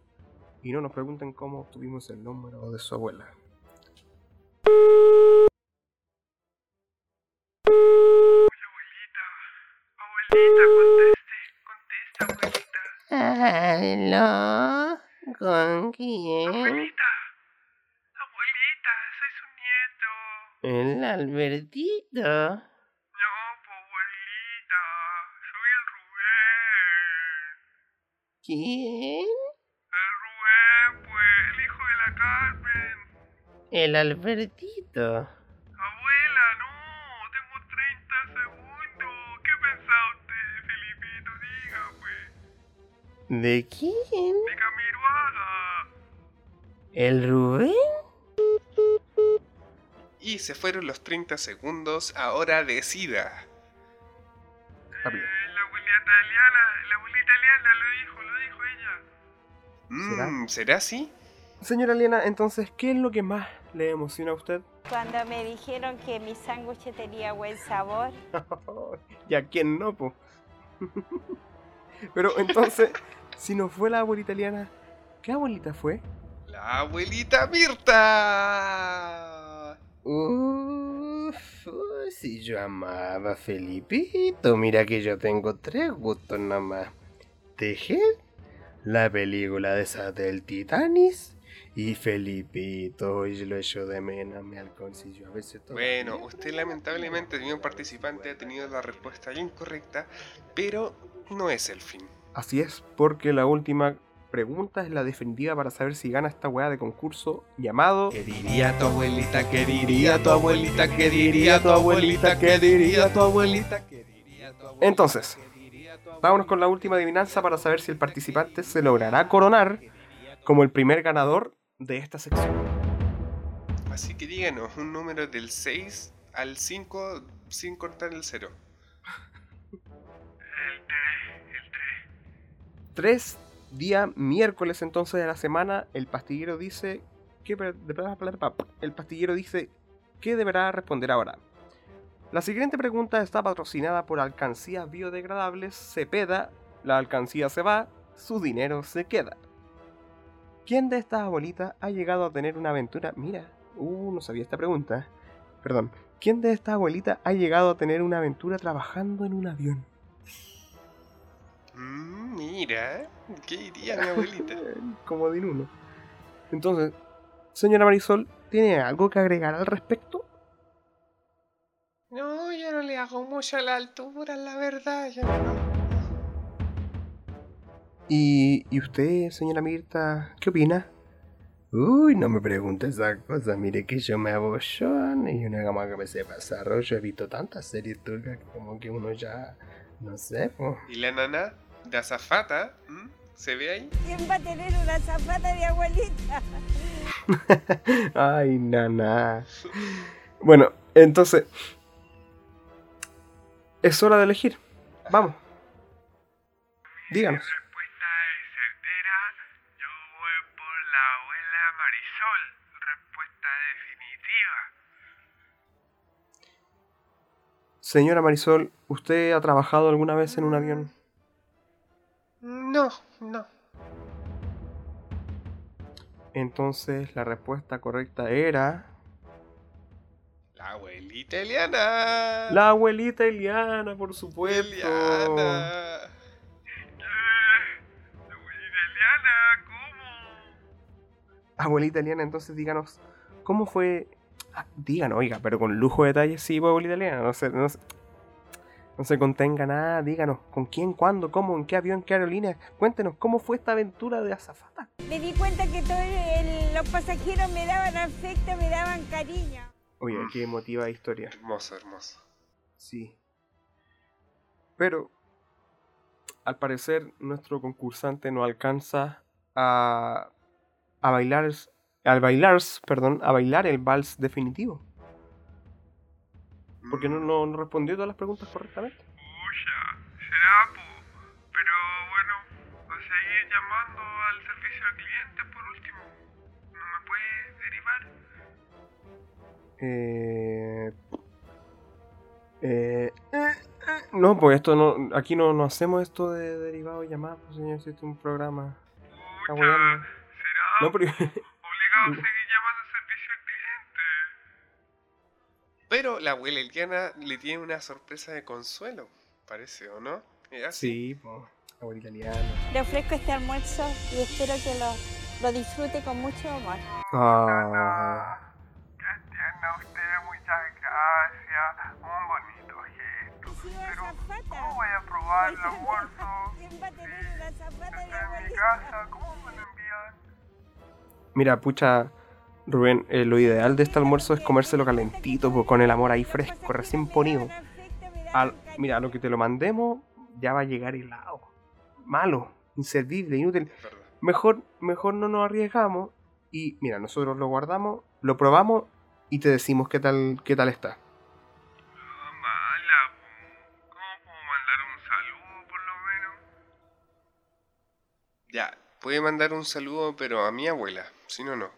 Y no nos pregunten cómo obtuvimos el número de su abuela. Abuelita, conteste, abuelita. ¿Aló? ¿Con quién? Abuelita, abuelita, soy su nieto. El Albertito. No, po, abuelita, soy el Rubén. ¿Quién? El Rubén, pues, el hijo de la Carmen. El Albertito. ¿De quién? De Camiroaga. ¿El Rubén? Y se fueron los 30 segundos, ahora decida. Rápido. Eh, la abuelita italiana, la abuelita italiana lo dijo, lo dijo ella. Mm, ¿Será así? Señora Elena, entonces, ¿qué es lo que más le emociona a usted? [laughs] Cuando me dijeron que mi sándwich tenía buen sabor, [laughs] ¿Y a quién no, po? [laughs] Pero entonces, si no fue la abuelita italiana, ¿qué abuelita fue? La abuelita Mirta. Uf, si yo amaba a Felipito, mira que yo tengo tres gustos nomás. Tejer, la película de esa del Titanis Y Felipito, y lo echo de menos, mi halconcillo. A veces todo. Bueno, usted lamentablemente, mi participante, ha tenido la respuesta incorrecta, pero no es el fin. Así es, porque la última pregunta es la definitiva para saber si gana esta weá de concurso llamado. ¿Qué diría tu abuelita? ¿Qué diría tu abuelita? ¿Qué diría tu abuelita? ¿Qué diría tu abuelita? ¿Qué diría tu abuelita? Entonces, vámonos con la última adivinanza para saber si el participante se logrará coronar como el primer ganador de esta sección. Así que díganos un número del 6 al 5 sin cortar el 0. 3. Tres día miércoles entonces de la semana, el pastillero dice que el pastillero dice que deberá responder ahora. La siguiente pregunta está patrocinada por Alcancías Biodegradables Cepeda. La alcancía se va, su dinero se queda. ¿Quién de estas abuelitas ha llegado a tener una aventura? Mira, uh, no sabía esta pregunta. Perdón. ¿Quién de estas abuelitas ha llegado a tener una aventura trabajando en un avión? Mm, mira, ¿qué diría mi abuelita? [laughs] Comodín uno. Entonces, señora Marisol, ¿tiene algo que agregar al respecto? No, yo no le hago mucho a la altura, la verdad. Yo no. ¿Y, y usted, señora Mirta, qué opina? Uy, no me pregunte esa cosa. Mire que yo me abollón y una gama que me sepa desarrollo. He visto tantas series turcas que como que uno ya... No sé, po. ¿Y la nana de azafata? ¿Mm? ¿Se ve ahí? ¿Quién va a tener una zapata de abuelita? [laughs] Ay, nana. Bueno, entonces... Es hora de elegir. Vamos. Díganos. Respuesta es certera. Yo voy por la abuela Marisol. Respuesta definitiva. Señora Marisol, ¿usted ha trabajado alguna vez en un avión? No, no. Entonces la respuesta correcta era... La abuelita Eliana. La abuelita Eliana, por supuesto. Eliana. La abuelita Eliana, ¿cómo? Abuelita Eliana, entonces díganos, ¿cómo fue? Ah, díganos, oiga, pero con lujo de detalles, sí, pues, abuelita Eliana, no se, no, se, no se contenga nada, díganos, ¿con quién, cuándo, cómo, en qué avión, qué aerolínea? Cuéntenos, ¿cómo fue esta aventura de azafata? Me di cuenta que todos los pasajeros me daban afecto, me daban cariño. Oye, qué emotiva historia. Hermoso, hermoso. Sí. Pero, al parecer, nuestro concursante no alcanza a, a bailar, al bailar, perdón, a bailar el vals definitivo. Porque no, no, no respondió todas las preguntas correctamente. Pucha, será, po. Pero bueno, a seguir llamando al servicio al cliente por último. ¿No me puedes derivar? Eh, eh, eh, eh, no, pues esto no, aquí no, no hacemos esto de derivado de llamadas, pues señor, si es un programa. Pucha, será No, pero obligado a [laughs] seguir Pero la abuela Eliana le tiene una sorpresa de consuelo, parece, ¿o no? Sí, pues, abuelita italiana. Le ofrezco este almuerzo y espero que lo, lo disfrute con mucho amor. Ah, Qué tierna usted, muchas gracias. Un bonito gesto. Pero, ¿cómo voy a probar el almuerzo? ¿Quién va a tener una zapata de Está en mi casa, ¿cómo me lo envían? mira, pucha, Rubén, eh, lo ideal de este almuerzo es comérselo calentito, pues, con el amor ahí fresco, recién ponido. Al- mira, a lo que te lo mandemos, ya va a llegar helado. Malo, inservible, inútil. Mejor, mejor no nos arriesgamos y mira, nosotros lo guardamos, lo probamos y te decimos qué tal, qué tal está. Ah, mala, po. ¿Cómo puedo mandar un saludo por lo menos? Ya, puede mandar un saludo, pero a mi abuela, si no, no. Ah,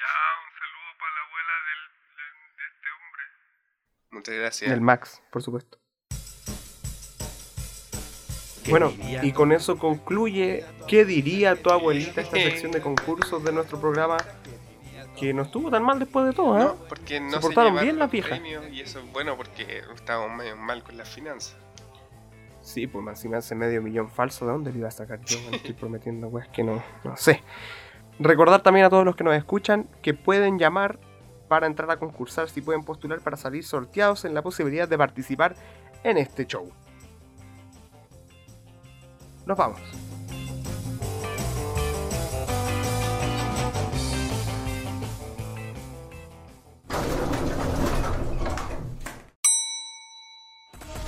ya, un saludo para la abuela del, del- de este hombre. Muchas gracias. Del Max, por supuesto. ¿Qué Bueno, y con eso concluye ¿Qué diría tu abuelita esta [laughs] sección de concursos de nuestro programa? Que no estuvo tan mal después de todo, ¿eh? No, porque no Se portaron bien las viejas. y eso es bueno porque estábamos medio mal con las finanzas. Sí, pues más si me hace medio millón falso, ¿de dónde lo iba a sacar yo? Me estoy prometiendo weas que no, no sé. Recordar también a todos los que nos escuchan que pueden llamar para entrar a concursar, si pueden postular para salir sorteados en la posibilidad de participar en este show. Nos vamos.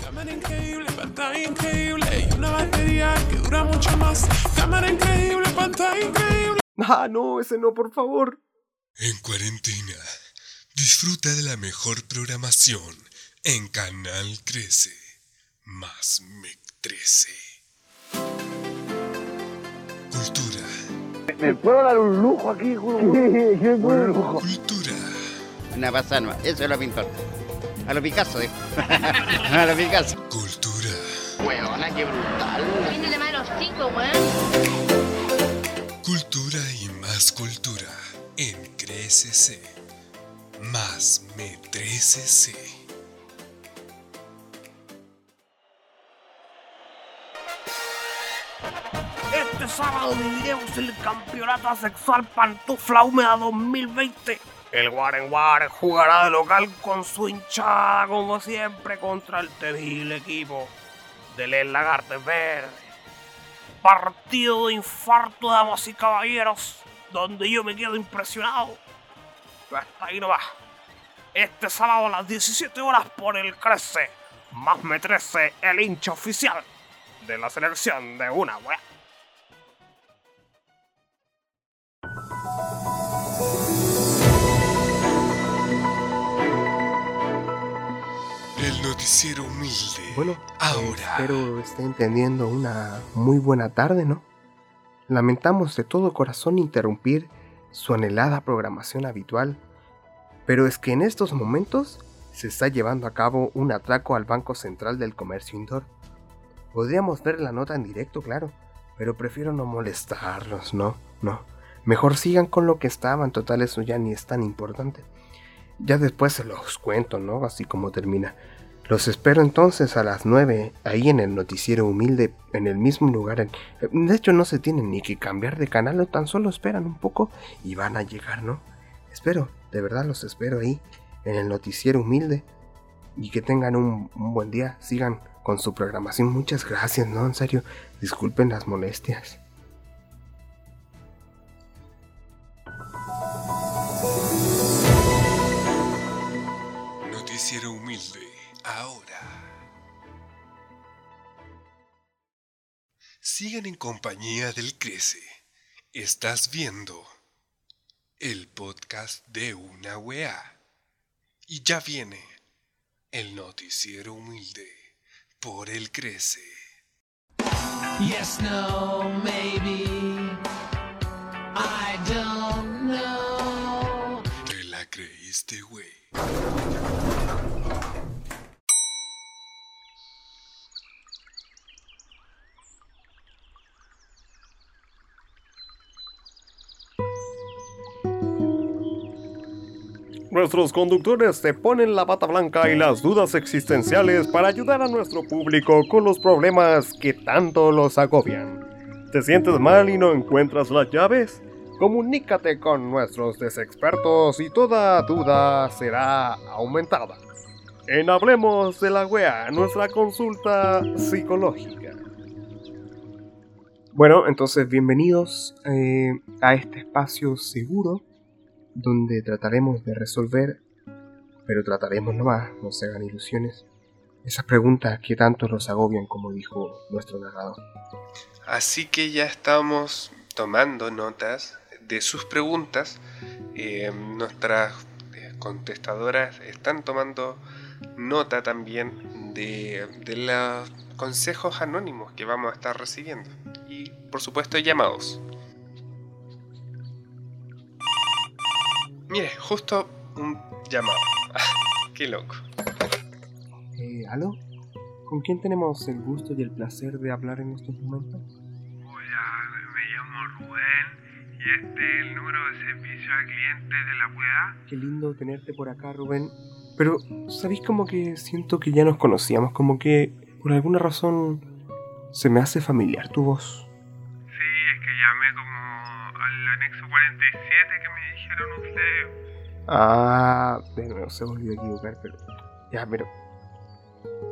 Cámara increíble, pantalla increíble y una batería que dura mucho más. Cámara increíble, pantalla increíble. Ah, no, ese no, por favor. En cuarentena, disfruta de la mejor programación en Canal Crece. Más me 13. Cultura, ¿Me puedo dar un lujo aquí? un lujo. cultura, Una. Eso es lo que importa. A lo Picasso, dijo. [laughs] a lo Picasso. cultura, Huevona, qué brutal. Viene de malos chicos, weón. cultura y más cultura en Crécese. Más me 13C. Este sábado viviremos el campeonato asexual Pantufla Húmeda 2020. El Guarenguare jugará de local con su hinchada, como siempre, contra el terrible equipo del El Lagartes Verde. Partido de infarto, damas y caballeros, donde yo me quedo impresionado. Hasta ahí no va. Este sábado a las 17 horas por el Crece, más me 13, el hincha oficial de la selección de una wea. El noticiero humilde. Bueno, ahora. espero estén teniendo una muy buena tarde, ¿no? Lamentamos de todo corazón interrumpir su anhelada programación habitual, pero es que en estos momentos se está llevando a cabo un atraco al Banco Central del Comercio Indoor. Podríamos ver la nota en directo, claro, pero prefiero no molestarlos, ¿no? No. Mejor sigan con lo que estaban, total eso ya ni es tan importante. Ya después se los cuento, ¿no? Así como termina. Los espero entonces a las 9, ahí en el noticiero humilde, en el mismo lugar. De hecho, no se tienen ni que cambiar de canal, tan solo esperan un poco y van a llegar, ¿no? Espero, de verdad los espero ahí, en el noticiero humilde. Y que tengan un, un buen día, sigan con su programación. Muchas gracias, ¿no? En serio, disculpen las molestias. Noticiero humilde. Ahora. Sigan en compañía del Crece. Estás viendo el podcast de una weá. Y ya viene el noticiero humilde por el Crece. Yes, no, maybe. I don't know. ¿Te la creíste, güey? Nuestros conductores se ponen la bata blanca y las dudas existenciales para ayudar a nuestro público con los problemas que tanto los agobian. ¿Te sientes mal y no encuentras las llaves? Comunícate con nuestros desexpertos y toda duda será aumentada. En Hablemos de la Wea, nuestra consulta psicológica. Bueno, entonces bienvenidos eh, a este espacio seguro donde trataremos de resolver, pero trataremos nomás, no se hagan ilusiones, esas preguntas que tanto los agobian como dijo nuestro narrador. Así que ya estamos tomando notas de sus preguntas. Eh, nuestras eh, contestadoras están tomando nota también de, de los consejos anónimos que vamos a estar recibiendo. Y por supuesto llamados. Mire, justo un llamado. Qué loco. Eh, ¿Aló? ¿Con quién tenemos el gusto y el placer de hablar en estos momentos? Hola, me llamo Rubén y este es el número de servicio al cliente de la weá. Qué lindo tenerte por acá, Rubén. Pero, ¿sabéis como que siento que ya nos conocíamos? Como que por alguna razón se me hace familiar tu voz. Sí, es que llamé como al anexo 47 que me dijeron ustedes. Ah, de nuevo se volvió a equivocar, pero. Ya, pero.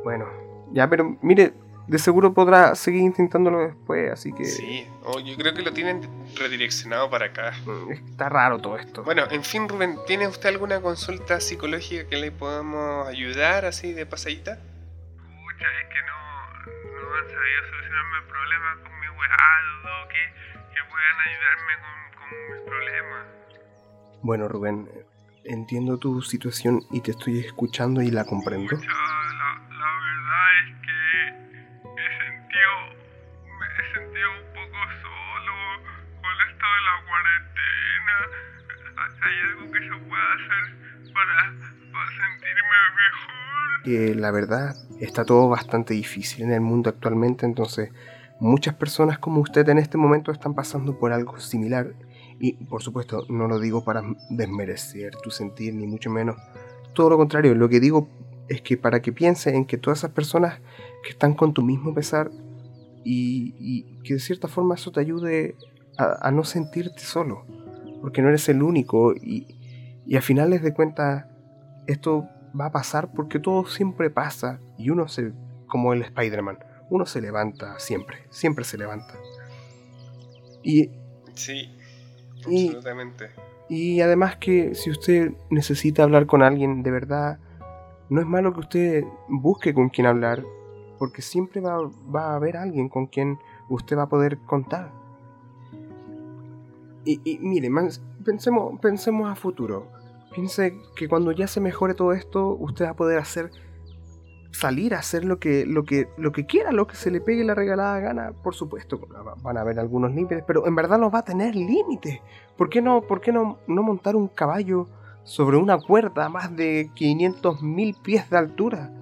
Bueno, ya, pero mire, de seguro podrá seguir intentándolo después, así que. Sí, oh, yo creo que lo tienen redireccionado para acá. Está raro todo esto. Bueno, en fin, Rubén, ¿tiene usted alguna consulta psicológica que le podamos ayudar así de pasadita? Pucha, es que no, no han sabido solucionarme el problema con mi weá, que, que puedan ayudarme con, con mis problemas. Bueno, Rubén, entiendo tu situación y te estoy escuchando y la comprendo. La, la verdad es que he sentido, me he sentido un poco solo con esto de la cuarentena. ¿Hay algo que se pueda hacer para, para sentirme mejor? que la verdad está todo bastante difícil en el mundo actualmente, entonces muchas personas como usted en este momento están pasando por algo similar. Y por supuesto no lo digo para desmerecer tu sentir ni mucho menos, todo lo contrario, lo que digo es que para que piense en que todas esas personas que están con tu mismo pesar y, que de cierta forma eso te ayude a, a no sentirte solo, porque no eres el único y, y a finales de cuentas esto va a pasar porque todo siempre pasa y uno se, como el Spider-Man, uno se levanta siempre, siempre se levanta. Y, Sí, Y- absolutamente. y además que si usted necesita hablar con alguien de verdad, no es malo que usted busque con quien hablar, porque siempre va, va a haber alguien con quien usted va a poder contar. Y, y mire, pensemos, pensemos a futuro. Piense que cuando ya se mejore todo esto, usted va a poder hacer salir a hacer lo que, lo que, lo que quiera, lo que se le pegue la regalada gana, por supuesto, van a haber algunos límites, pero en verdad no va a tener límites. ¿Por qué no, por qué no, no montar un caballo sobre una cuerda a más de 500.000 pies de altura?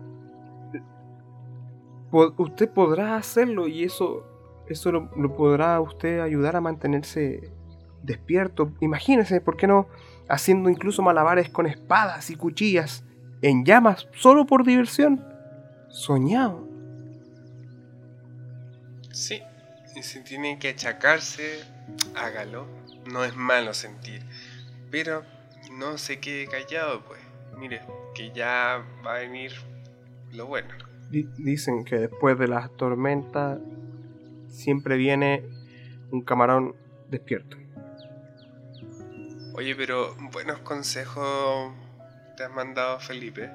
Usted podrá hacerlo y eso, eso lo podrá usted ayudar a mantenerse despierto. Imagínese, ¿por qué no haciendo incluso malabares con espadas y cuchillas en llamas solo por diversión? Soñado. Sí, y si tiene que achacarse, hágalo. No es malo sentir. Pero no se quede callado, pues. Mire, que ya va a venir lo bueno. Di- dicen que después de las tormentas siempre viene un camarón despierto. Oye, pero buenos consejos te has mandado Felipe.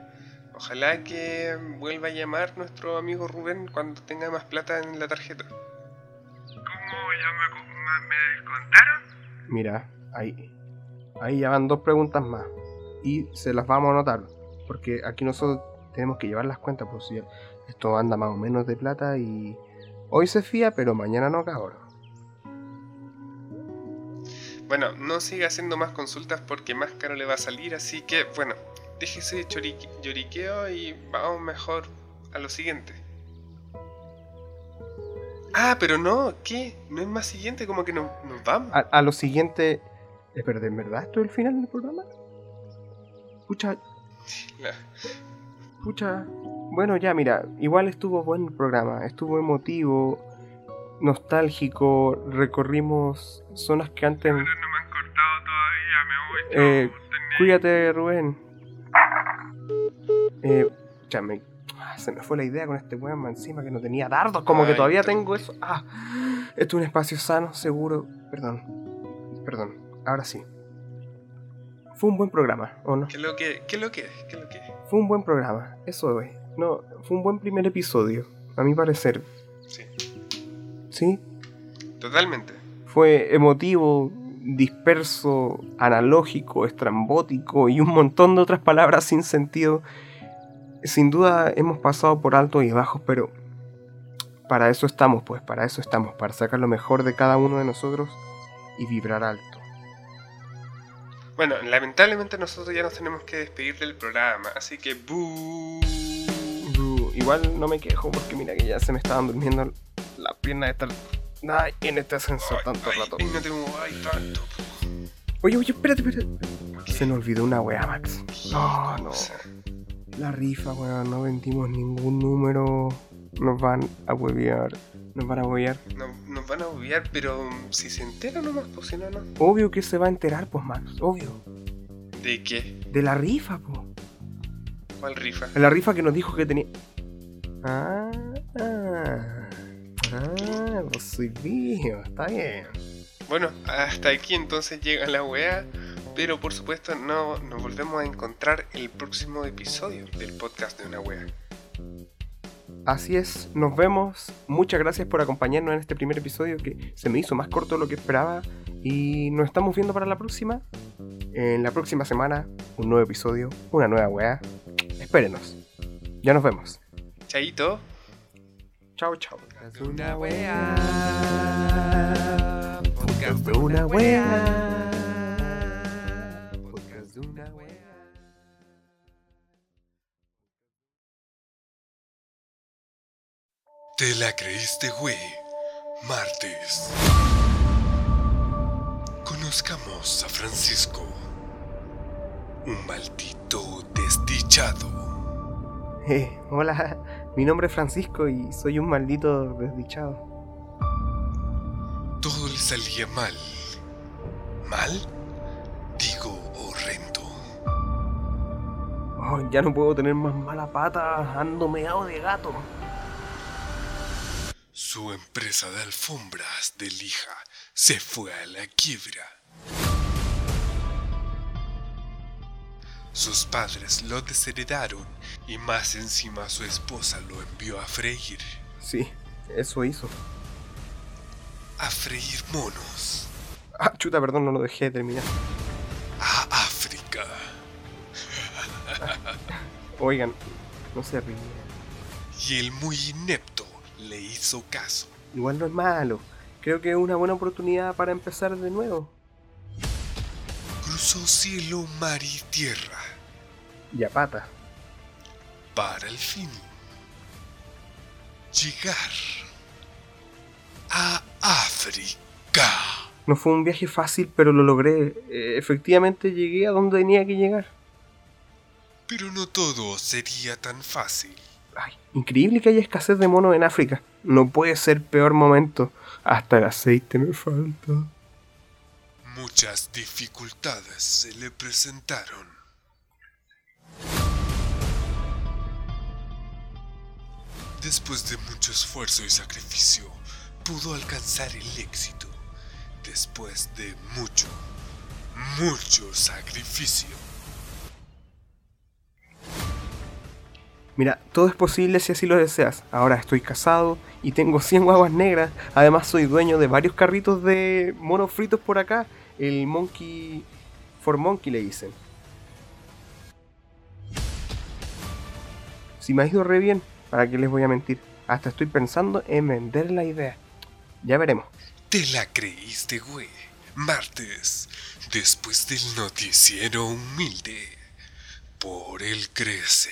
Ojalá que vuelva a llamar nuestro amigo Rubén cuando tenga más plata en la tarjeta. ¿Cómo ya me, me, descontaron? Mira, ahí, ahí ya van dos preguntas más. Y se las vamos a anotar. Porque aquí nosotros tenemos que llevar las cuentas. Pues si esto anda más o menos de plata y hoy se fía, pero mañana no, cabrón. Bueno, no siga haciendo más consultas porque más caro le va a salir, así que bueno, déjese de chorique- lloriqueo y vamos mejor a lo siguiente. Ah, pero no, ¿qué? ¿No es más siguiente? Como que no- nos vamos. A, a lo siguiente. Espera, ¿de verdad esto es el final del programa? Pucha, La- Pucha, bueno, ya mira, igual estuvo buen el programa, estuvo emotivo, nostálgico, recorrimos zonas que antes... Eh, cuídate, Rubén. Eh, ya me... ah, Se me fue la idea con este weón encima que no tenía dardos, como que todavía tengo eso. Ah, esto es un espacio sano, seguro. Perdón, perdón, ahora sí. Fue un buen programa, ¿o no? ¿Qué lo que, qué lo que? ¿Qué lo que? Fue un buen programa, eso es. No, fue un buen primer episodio, a mi parecer. Sí. ¿Sí? Totalmente. Fue emotivo, disperso, analógico, estrambótico y un montón de otras palabras sin sentido. Sin duda hemos pasado por altos y bajos, pero para eso estamos, pues, para eso estamos, para sacar lo mejor de cada uno de nosotros y vibrar alto. Bueno, lamentablemente nosotros ya nos tenemos que despedir del programa, así que ¡bu! Igual no me quejo porque mira que ya se me estaban durmiendo las piernas de estar ay, en este ascensor tanto rato. Y no te mováis tanto. Oye, oye, espérate, espérate. Se nos olvidó una wea, Max. No, no. La rifa, weón, no vendimos ningún número. Nos van a huevear. Nos van a huevear. No- nos van a obviar, pero mm, si se entera nomás, pues si no, no. Obvio que se va a enterar, pues, Max. Obvio. ¿De qué? De la rifa, pues. ¿Cuál rifa? La rifa que nos dijo que tenía. Ah, ah, ah, pues soy mío, está bien. Bueno, hasta aquí entonces llega la weá. Pero por supuesto, no nos volvemos a encontrar el próximo episodio del podcast de una weá. Así es, nos vemos. Muchas gracias por acompañarnos en este primer episodio que se me hizo más corto de lo que esperaba. Y nos estamos viendo para la próxima. En la próxima semana, un nuevo episodio, una nueva weá. Espérenos. Ya nos vemos. Chaito. Chao, chao. Una wea. Podcast de una wea. Te la creíste, güey. Martes. Conozcamos a Francisco. Un maldito desdichado. Eh, hola, mi nombre es Francisco y soy un maldito desdichado. Todo le salía mal. ¿Mal? Digo, horrendo. Oh, ya no puedo tener más mala pata, ando meado de gato. Su empresa de alfombras de lija se fue a la quiebra. Sus padres lo desheredaron y más encima su esposa lo envió a freír. Sí, eso hizo. A freír monos. Ah, chuta, perdón, no lo dejé terminar. A África. Oigan, no se ríen. Y el muy inepto le hizo caso. Igual no es malo. Creo que es una buena oportunidad para empezar de nuevo. Cruzó cielo, mar y tierra Y a pata. para el fin llegar a África. No fue un viaje fácil, pero lo logré. Eh, efectivamente llegué a donde tenía que llegar. Pero no todo sería tan fácil. Increíble que haya escasez de monos en África. No puede ser peor momento. Hasta el aceite me falta. Muchas dificultades se le presentaron. Después de mucho esfuerzo y sacrificio, pudo alcanzar el éxito. Después de mucho, mucho sacrificio. Mira, todo es posible si así lo deseas. Ahora estoy casado y tengo [laughs] 100 guaguas negras. Además soy dueño de varios carritos de monos fritos por acá. El Monkey... For Monkey le dicen. Si me ha ido re bien, ¿para qué les voy a mentir? Hasta estoy pensando en vender la idea. Ya veremos. Te la creíste, güey. Martes, después del noticiero humilde, por el crece.